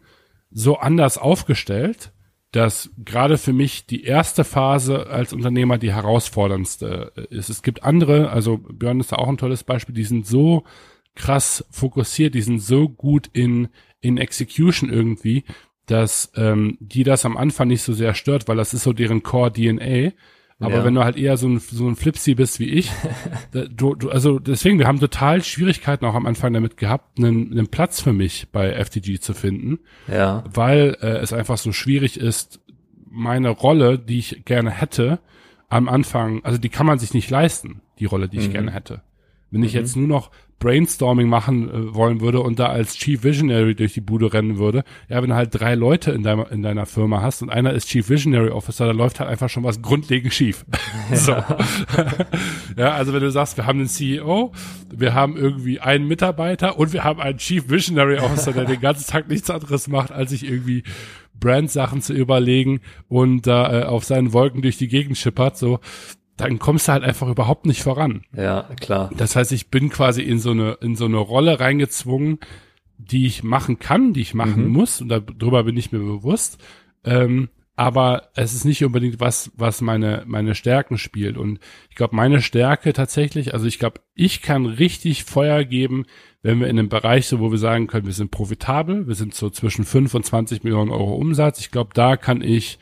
so anders aufgestellt, dass gerade für mich die erste Phase als Unternehmer die herausforderndste ist. Es gibt andere, also Björn ist da auch ein tolles Beispiel, die sind so krass fokussiert, die sind so gut in, in Execution irgendwie, dass ähm, die das am Anfang nicht so sehr stört, weil das ist so deren Core DNA. Aber ja. wenn du halt eher so ein, so ein Flipsy bist wie ich, <laughs> du, du, also deswegen, wir haben total Schwierigkeiten auch am Anfang damit gehabt, einen, einen Platz für mich bei FTG zu finden. Ja. Weil äh, es einfach so schwierig ist, meine Rolle, die ich gerne hätte, am Anfang, also die kann man sich nicht leisten, die Rolle, die ich mhm. gerne hätte. Wenn ich mhm. jetzt nur noch Brainstorming machen äh, wollen würde und da als Chief Visionary durch die Bude rennen würde, ja, wenn du halt drei Leute in deiner, in deiner Firma hast und einer ist Chief Visionary Officer, da läuft halt einfach schon was grundlegend schief. <laughs> so. <laughs> ja, also wenn du sagst, wir haben einen CEO, wir haben irgendwie einen Mitarbeiter und wir haben einen Chief Visionary Officer, der den ganzen Tag nichts anderes macht, als sich irgendwie Brand-Sachen zu überlegen und da äh, auf seinen Wolken durch die Gegend schippert, so, dann kommst du halt einfach überhaupt nicht voran. Ja, klar. Das heißt, ich bin quasi in so eine, in so eine Rolle reingezwungen, die ich machen kann, die ich machen mhm. muss, und darüber bin ich mir bewusst. Ähm, aber es ist nicht unbedingt was, was meine, meine Stärken spielt. Und ich glaube, meine Stärke tatsächlich, also ich glaube, ich kann richtig Feuer geben, wenn wir in einem Bereich so, wo wir sagen können, wir sind profitabel, wir sind so zwischen 5 und 20 Millionen Euro Umsatz. Ich glaube, da kann ich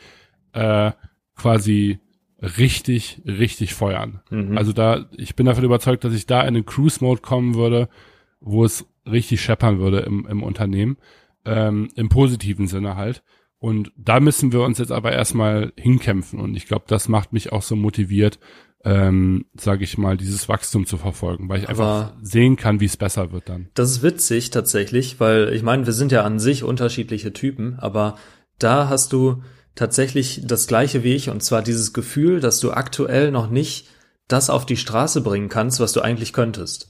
äh, quasi richtig, richtig feuern. Mhm. Also da, ich bin davon überzeugt, dass ich da in den Cruise-Mode kommen würde, wo es richtig scheppern würde im, im Unternehmen, ähm, im positiven Sinne halt. Und da müssen wir uns jetzt aber erstmal hinkämpfen. Und ich glaube, das macht mich auch so motiviert, ähm, sage ich mal, dieses Wachstum zu verfolgen, weil ich einfach sehen kann, wie es besser wird dann. Das ist witzig tatsächlich, weil ich meine, wir sind ja an sich unterschiedliche Typen, aber da hast du tatsächlich das gleiche wie ich, und zwar dieses Gefühl, dass du aktuell noch nicht das auf die Straße bringen kannst, was du eigentlich könntest.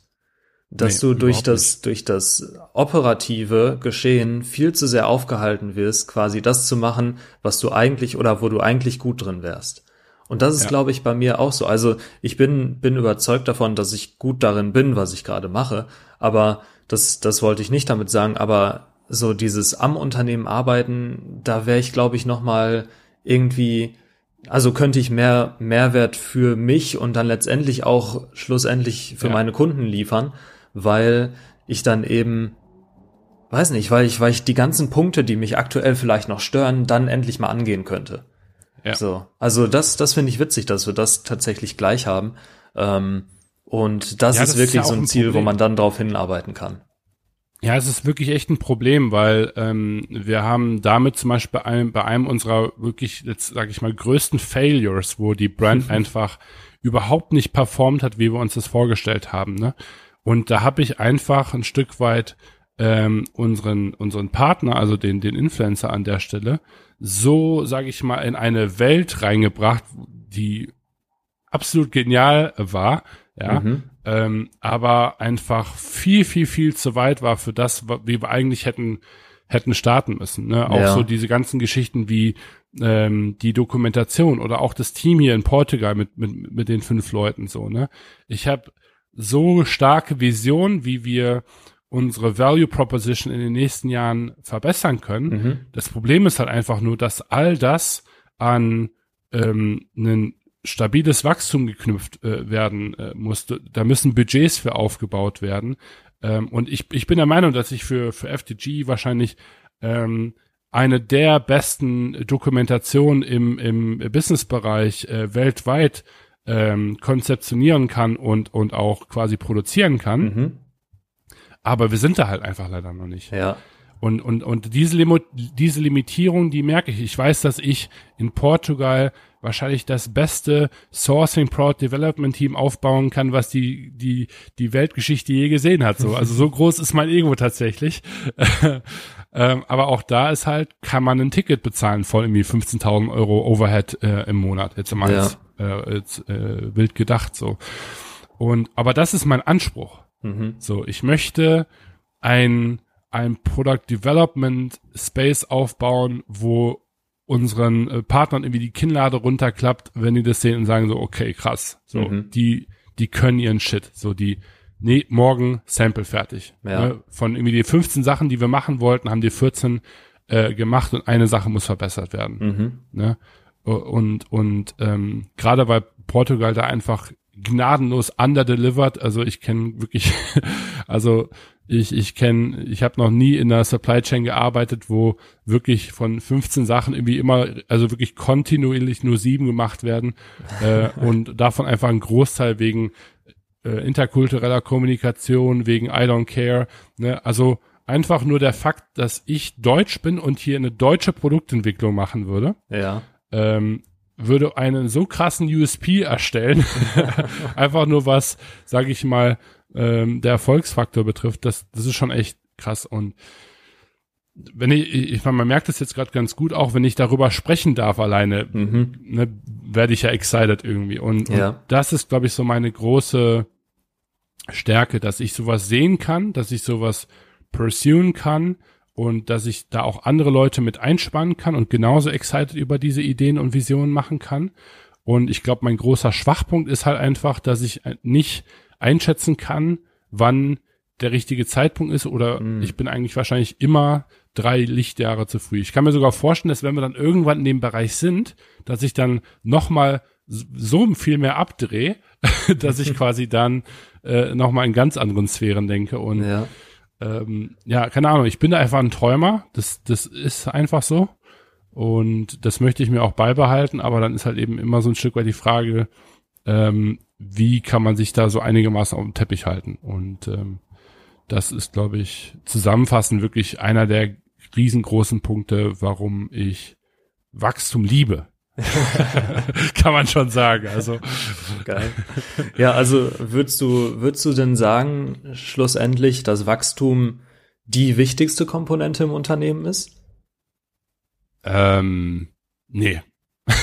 Dass nee, du durch das, nicht. durch das operative Geschehen viel zu sehr aufgehalten wirst, quasi das zu machen, was du eigentlich oder wo du eigentlich gut drin wärst. Und das ist, ja. glaube ich, bei mir auch so. Also ich bin, bin überzeugt davon, dass ich gut darin bin, was ich gerade mache. Aber das, das wollte ich nicht damit sagen. Aber so dieses am Unternehmen arbeiten, da wäre ich, glaube ich, noch mal irgendwie, also könnte ich mehr Mehrwert für mich und dann letztendlich auch schlussendlich für ja. meine Kunden liefern, weil ich dann eben weiß nicht, weil ich, weil ich die ganzen Punkte, die mich aktuell vielleicht noch stören, dann endlich mal angehen könnte. Ja. So, also das, das finde ich witzig, dass wir das tatsächlich gleich haben. Ähm, und das ja, ist das wirklich ist ja so ein, ein Ziel, wo man dann drauf hinarbeiten kann. Ja, es ist wirklich echt ein Problem, weil ähm, wir haben damit zum Beispiel bei einem, bei einem unserer wirklich, jetzt sage ich mal, größten Failures, wo die Brand <laughs> einfach überhaupt nicht performt hat, wie wir uns das vorgestellt haben. Ne? Und da habe ich einfach ein Stück weit ähm, unseren unseren Partner, also den den Influencer an der Stelle, so sage ich mal in eine Welt reingebracht, die absolut genial war, ja, mhm ähm, aber einfach viel, viel, viel zu weit war für das, wie wir eigentlich hätten hätten starten müssen. Ne? Auch ja. so diese ganzen Geschichten wie ähm, die Dokumentation oder auch das Team hier in Portugal mit mit, mit den fünf Leuten so. Ne? Ich habe so starke Vision, wie wir unsere Value Proposition in den nächsten Jahren verbessern können. Mhm. Das Problem ist halt einfach nur, dass all das an ähm, einen stabiles Wachstum geknüpft äh, werden äh, muss. Da müssen Budgets für aufgebaut werden. Ähm, und ich, ich bin der Meinung, dass ich für, für FTG wahrscheinlich ähm, eine der besten Dokumentationen im, im Businessbereich äh, weltweit ähm, konzeptionieren kann und, und auch quasi produzieren kann. Mhm. Aber wir sind da halt einfach leider noch nicht. Ja. Und, und, und diese, Limo, diese Limitierung, die merke ich. Ich weiß, dass ich in Portugal wahrscheinlich das beste Sourcing Proud Development Team aufbauen kann, was die, die, die Weltgeschichte je gesehen hat. So, also so groß ist mein Ego tatsächlich. <laughs> ähm, aber auch da ist halt, kann man ein Ticket bezahlen, voll irgendwie 15.000 Euro Overhead äh, im Monat. Jetzt mal ja. äh, jetzt, äh, wild gedacht, so. Und, aber das ist mein Anspruch. Mhm. So, ich möchte ein, ein Product Development Space aufbauen, wo unseren äh, Partnern irgendwie die Kinnlade runterklappt, wenn die das sehen und sagen so, okay, krass, so, mhm. die, die können ihren Shit, so, die, nee, morgen Sample fertig. Ja. Ne? Von irgendwie die 15 Sachen, die wir machen wollten, haben die 14 äh, gemacht und eine Sache muss verbessert werden. Mhm. Ne? Und, und ähm, gerade weil Portugal da einfach gnadenlos underdelivered. Also ich kenne wirklich, <laughs> also ich, ich kenne, ich habe noch nie in der Supply Chain gearbeitet, wo wirklich von 15 Sachen irgendwie immer, also wirklich kontinuierlich nur sieben gemacht werden äh, <laughs> und davon einfach ein Großteil wegen äh, interkultureller Kommunikation, wegen I don't care. Ne? Also einfach nur der Fakt, dass ich Deutsch bin und hier eine deutsche Produktentwicklung machen würde. Ja. Ähm, würde einen so krassen USP erstellen, <laughs> einfach nur was, sage ich mal, ähm, der Erfolgsfaktor betrifft, das, das ist schon echt krass und wenn ich, ich meine, man merkt das jetzt gerade ganz gut, auch wenn ich darüber sprechen darf alleine, mhm. ne, werde ich ja excited irgendwie. Und, ja. und das ist, glaube ich, so meine große Stärke, dass ich sowas sehen kann, dass ich sowas pursuen kann und dass ich da auch andere Leute mit einspannen kann und genauso excited über diese Ideen und Visionen machen kann. Und ich glaube, mein großer Schwachpunkt ist halt einfach, dass ich nicht einschätzen kann, wann der richtige Zeitpunkt ist oder mm. ich bin eigentlich wahrscheinlich immer drei Lichtjahre zu früh. Ich kann mir sogar vorstellen, dass wenn wir dann irgendwann in dem Bereich sind, dass ich dann nochmal so viel mehr abdrehe, <laughs> dass ich <laughs> quasi dann äh, nochmal in ganz anderen Sphären denke und ja ähm, ja, keine Ahnung, ich bin da einfach ein Träumer. Das, das ist einfach so. Und das möchte ich mir auch beibehalten, aber dann ist halt eben immer so ein Stück weit die Frage, ähm, wie kann man sich da so einigermaßen auf dem Teppich halten? Und ähm, das ist, glaube ich, zusammenfassend wirklich einer der riesengroßen Punkte, warum ich Wachstum liebe. <laughs> Kann man schon sagen. Also geil. Ja, also würdest du würdest du denn sagen schlussendlich, dass Wachstum die wichtigste Komponente im Unternehmen ist? Ähm, nee.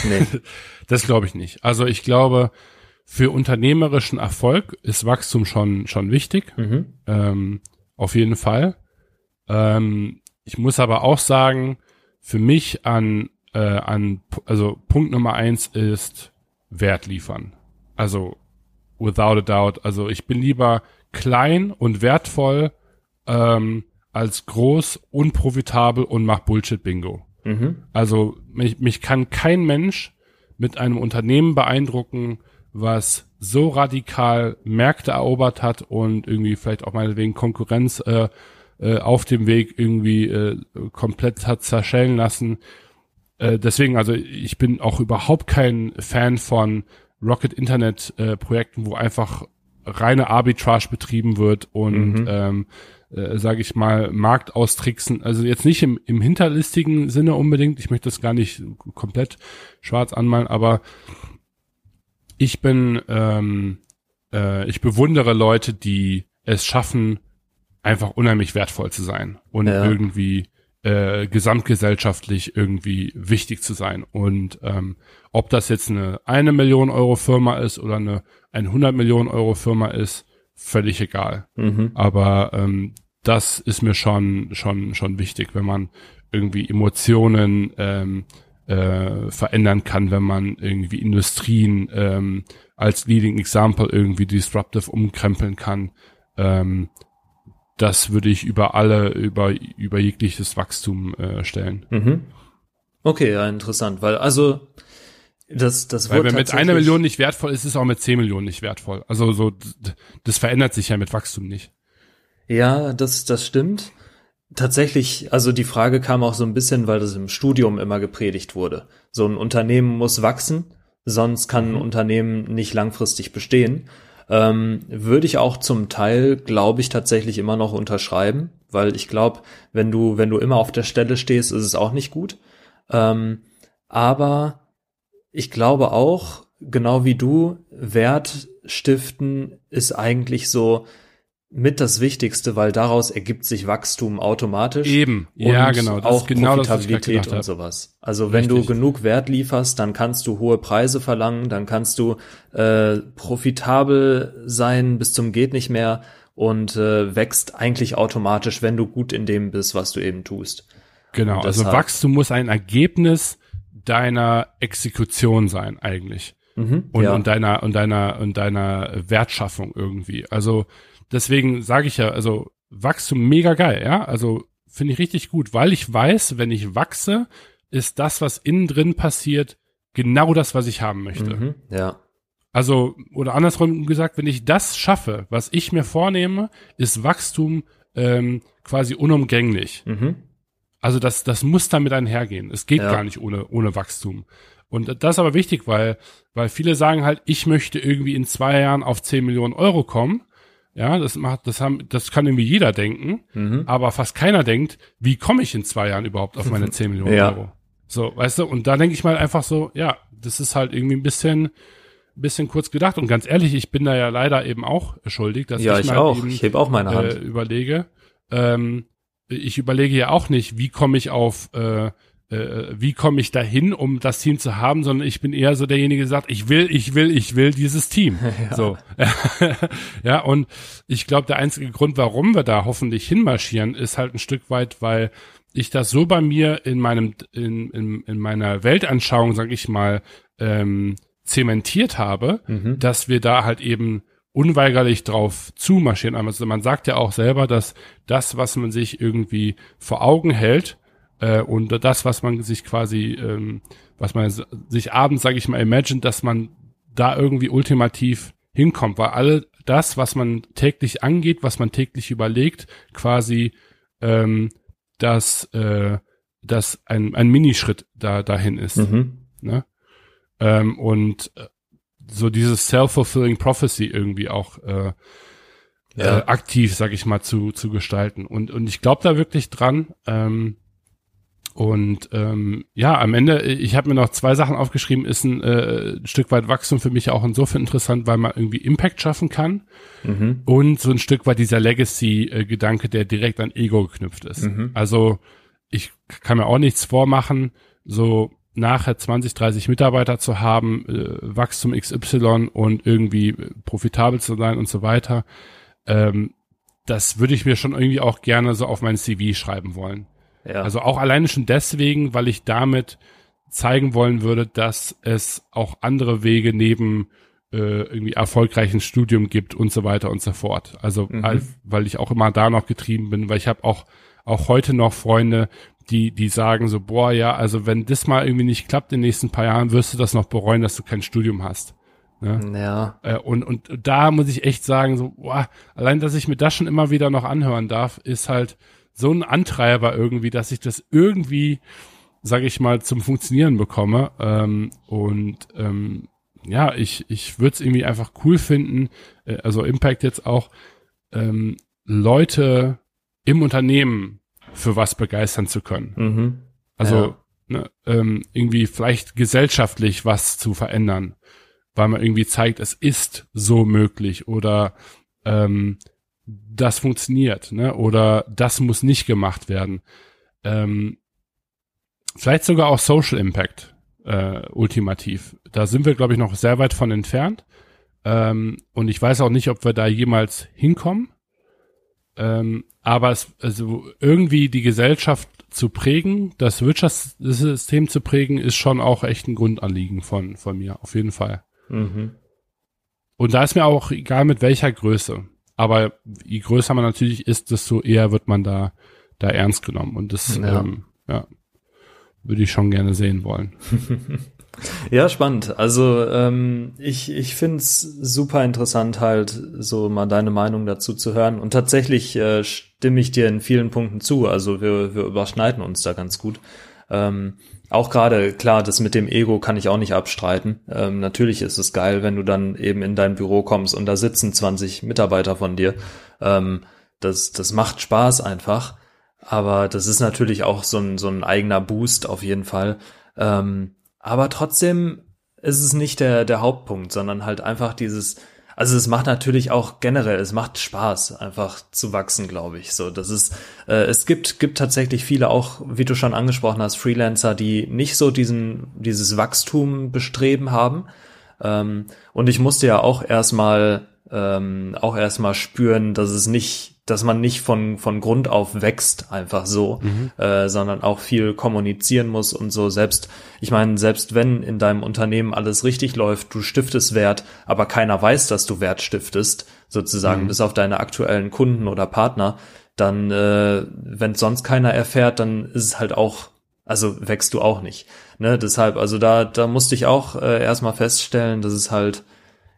Nee. <laughs> das glaube ich nicht. Also ich glaube, für unternehmerischen Erfolg ist Wachstum schon schon wichtig. Mhm. Ähm, auf jeden Fall. Ähm, ich muss aber auch sagen, für mich an äh, an, also Punkt Nummer eins ist Wert liefern. Also without a doubt. Also ich bin lieber klein und wertvoll ähm, als groß, unprofitabel und mach Bullshit-Bingo. Mhm. Also mich, mich kann kein Mensch mit einem Unternehmen beeindrucken, was so radikal Märkte erobert hat und irgendwie vielleicht auch meinetwegen Konkurrenz äh, äh, auf dem Weg irgendwie äh, komplett hat zerschellen lassen äh, deswegen, also ich bin auch überhaupt kein Fan von Rocket Internet äh, Projekten, wo einfach reine Arbitrage betrieben wird und mhm. ähm, äh, sage ich mal, Markt austricksen. Also jetzt nicht im, im hinterlistigen Sinne unbedingt. Ich möchte das gar nicht komplett schwarz anmalen, aber ich bin, ähm, äh, ich bewundere Leute, die es schaffen, einfach unheimlich wertvoll zu sein und ja. irgendwie äh, gesamtgesellschaftlich irgendwie wichtig zu sein. Und ähm, ob das jetzt eine eine Million Euro Firma ist oder eine 100 Millionen Euro Firma ist, völlig egal. Mhm. Aber ähm, das ist mir schon schon schon wichtig, wenn man irgendwie Emotionen ähm, äh, verändern kann, wenn man irgendwie Industrien ähm, als Leading Example irgendwie disruptive umkrempeln kann. Ähm, das würde ich über alle, über, über jegliches Wachstum äh, stellen. Mhm. Okay, ja, interessant, weil also das, das Weil wenn mit einer Million nicht wertvoll ist, ist es auch mit zehn Millionen nicht wertvoll. Also so, das verändert sich ja mit Wachstum nicht. Ja, das, das stimmt. Tatsächlich, also die Frage kam auch so ein bisschen, weil das im Studium immer gepredigt wurde. So ein Unternehmen muss wachsen, sonst kann ein mhm. Unternehmen nicht langfristig bestehen. Ähm, würde ich auch zum Teil, glaube ich, tatsächlich immer noch unterschreiben. weil ich glaube, wenn du, wenn du immer auf der Stelle stehst, ist es auch nicht gut. Ähm, aber ich glaube auch, genau wie du, Wert stiften ist eigentlich so mit das Wichtigste, weil daraus ergibt sich Wachstum automatisch. Eben, ja, genau. Das auch genau Profitabilität und sowas. Also wenn Richtig. du genug Wert lieferst, dann kannst du hohe Preise verlangen, dann kannst du äh, profitabel sein bis zum geht nicht mehr und äh, wächst eigentlich automatisch, wenn du gut in dem bist, was du eben tust. Genau, also Wachstum muss ein Ergebnis deiner Exekution sein eigentlich. Mhm, und, ja. und deiner und deiner und deiner Wertschaffung irgendwie. Also deswegen sage ich ja, also Wachstum mega geil, ja. Also finde ich richtig gut, weil ich weiß, wenn ich wachse, ist das, was innen drin passiert, genau das, was ich haben möchte. Mhm, ja. Also, oder andersrum gesagt, wenn ich das schaffe, was ich mir vornehme, ist Wachstum ähm, quasi unumgänglich. Mhm. Also das, das muss damit einhergehen. Es geht ja. gar nicht ohne, ohne Wachstum. Und das ist aber wichtig, weil, weil viele sagen halt, ich möchte irgendwie in zwei Jahren auf 10 Millionen Euro kommen. Ja, das macht, das haben, das kann irgendwie jeder denken, mhm. aber fast keiner denkt, wie komme ich in zwei Jahren überhaupt auf meine <laughs> 10 Millionen ja. Euro? So, weißt du, und da denke ich mal einfach so, ja, das ist halt irgendwie ein bisschen, ein bisschen kurz gedacht. Und ganz ehrlich, ich bin da ja leider eben auch schuldig, dass ja, ich, ich auch. Eben, ich heb auch meine Hand. Äh, überlege. Ähm, ich überlege ja auch nicht, wie komme ich auf äh, äh, wie komme ich dahin, um das Team zu haben, sondern ich bin eher so derjenige, der sagt, ich will, ich will, ich will dieses Team. <laughs> Ja. So. <laughs> ja, und ich glaube, der einzige Grund, warum wir da hoffentlich hinmarschieren, ist halt ein Stück weit, weil ich das so bei mir in meinem, in, in, in meiner Weltanschauung, sag ich mal, ähm, zementiert habe, mhm. dass wir da halt eben unweigerlich drauf zumarschieren. Also man sagt ja auch selber, dass das, was man sich irgendwie vor Augen hält, äh, und das, was man sich quasi, ähm, was man sich abends, sage ich mal, imagine, dass man da irgendwie ultimativ hinkommt, weil all das, was man täglich angeht, was man täglich überlegt, quasi ähm, dass äh, dass ein, ein Minischritt da dahin ist. Mhm. Ne? Ähm, und äh, so dieses self-fulfilling prophecy irgendwie auch äh, ja. äh, aktiv, sag ich mal, zu, zu gestalten. Und, und ich glaube da wirklich dran, ähm, und ähm, ja, am Ende, ich habe mir noch zwei Sachen aufgeschrieben, ist ein, äh, ein Stück weit Wachstum für mich auch insofern interessant, weil man irgendwie Impact schaffen kann mhm. und so ein Stück weit dieser Legacy-Gedanke, der direkt an Ego geknüpft ist. Mhm. Also ich kann mir auch nichts vormachen, so nachher 20, 30 Mitarbeiter zu haben, äh, Wachstum XY und irgendwie profitabel zu sein und so weiter. Ähm, das würde ich mir schon irgendwie auch gerne so auf mein CV schreiben wollen. Ja. Also auch alleine schon deswegen, weil ich damit zeigen wollen würde, dass es auch andere Wege neben äh, irgendwie erfolgreichen Studium gibt und so weiter und so fort. Also mhm. weil, weil ich auch immer da noch getrieben bin, weil ich habe auch auch heute noch Freunde, die die sagen so boah ja, also wenn das mal irgendwie nicht klappt in den nächsten paar Jahren, wirst du das noch bereuen, dass du kein Studium hast. Ne? Ja. Äh, und und da muss ich echt sagen so boah, allein dass ich mir das schon immer wieder noch anhören darf, ist halt so ein Antreiber irgendwie, dass ich das irgendwie, sage ich mal, zum Funktionieren bekomme. Ähm, und ähm, ja, ich, ich würde es irgendwie einfach cool finden, äh, also Impact jetzt auch, ähm, Leute im Unternehmen für was begeistern zu können. Mhm. Also ja. ne, ähm, irgendwie vielleicht gesellschaftlich was zu verändern, weil man irgendwie zeigt, es ist so möglich oder ähm, das funktioniert, ne? Oder das muss nicht gemacht werden. Ähm, vielleicht sogar auch Social Impact äh, ultimativ. Da sind wir, glaube ich, noch sehr weit von entfernt. Ähm, und ich weiß auch nicht, ob wir da jemals hinkommen. Ähm, aber es, also irgendwie die Gesellschaft zu prägen, das Wirtschaftssystem zu prägen, ist schon auch echt ein Grundanliegen von, von mir, auf jeden Fall. Mhm. Und da ist mir auch egal mit welcher Größe. Aber je größer man natürlich ist, desto eher wird man da, da ernst genommen. Und das, ja, ähm, ja würde ich schon gerne sehen wollen. <laughs> ja, spannend. Also ähm, ich, ich finde es super interessant, halt so mal deine Meinung dazu zu hören. Und tatsächlich äh, stimme ich dir in vielen Punkten zu. Also wir, wir überschneiden uns da ganz gut. Ähm, auch gerade, klar, das mit dem Ego kann ich auch nicht abstreiten. Ähm, natürlich ist es geil, wenn du dann eben in dein Büro kommst und da sitzen 20 Mitarbeiter von dir. Ähm, das, das macht Spaß einfach. Aber das ist natürlich auch so ein, so ein eigener Boost auf jeden Fall. Ähm, aber trotzdem ist es nicht der, der Hauptpunkt, sondern halt einfach dieses, also es macht natürlich auch generell, es macht Spaß, einfach zu wachsen, glaube ich. So, das ist, äh, es gibt, gibt tatsächlich viele auch, wie du schon angesprochen hast, Freelancer, die nicht so diesen, dieses Wachstum bestreben haben. Ähm, und ich musste ja auch erstmal, ähm, auch erstmal spüren, dass es nicht dass man nicht von, von Grund auf wächst, einfach so, mhm. äh, sondern auch viel kommunizieren muss und so. Selbst, ich meine, selbst wenn in deinem Unternehmen alles richtig läuft, du stiftest Wert, aber keiner weiß, dass du Wert stiftest, sozusagen, mhm. bis auf deine aktuellen Kunden oder Partner, dann, äh, wenn sonst keiner erfährt, dann ist es halt auch, also wächst du auch nicht. Ne? Deshalb, also da, da musste ich auch äh, erstmal feststellen, dass es halt,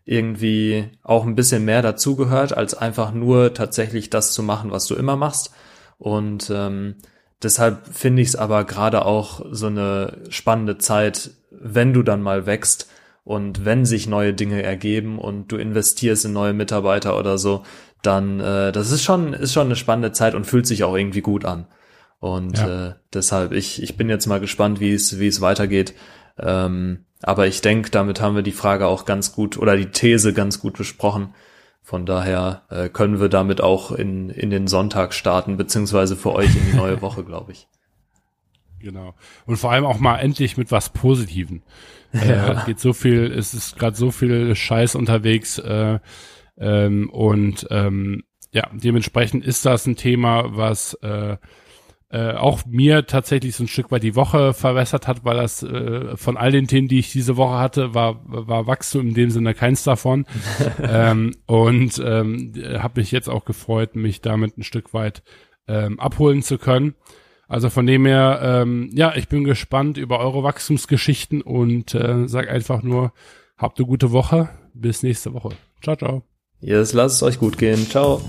irgendwie auch ein bisschen mehr dazugehört, als einfach nur tatsächlich das zu machen, was du immer machst. Und ähm, deshalb finde ich es aber gerade auch so eine spannende Zeit, wenn du dann mal wächst und wenn sich neue Dinge ergeben und du investierst in neue Mitarbeiter oder so, dann äh, das ist schon ist schon eine spannende Zeit und fühlt sich auch irgendwie gut an. Und ja. äh, deshalb ich ich bin jetzt mal gespannt, wie es wie es weitergeht. Ähm, aber ich denke, damit haben wir die Frage auch ganz gut oder die These ganz gut besprochen. Von daher äh, können wir damit auch in, in den Sonntag starten, beziehungsweise für euch in die neue <laughs> Woche, glaube ich. Genau. Und vor allem auch mal endlich mit was Positiven. Äh, ja. Äh, geht so viel, es ist gerade so viel Scheiß unterwegs äh, ähm, und ähm, ja, dementsprechend ist das ein Thema, was äh, äh, auch mir tatsächlich so ein Stück weit die Woche verwässert hat, weil das äh, von all den Themen, die ich diese Woche hatte, war, war Wachstum in dem Sinne keins davon. <laughs> ähm, und ähm, habe mich jetzt auch gefreut, mich damit ein Stück weit ähm, abholen zu können. Also von dem her, ähm, ja, ich bin gespannt über eure Wachstumsgeschichten und äh, sag einfach nur, habt eine gute Woche. Bis nächste Woche. Ciao, ciao. Yes, lasst es euch gut gehen. Ciao.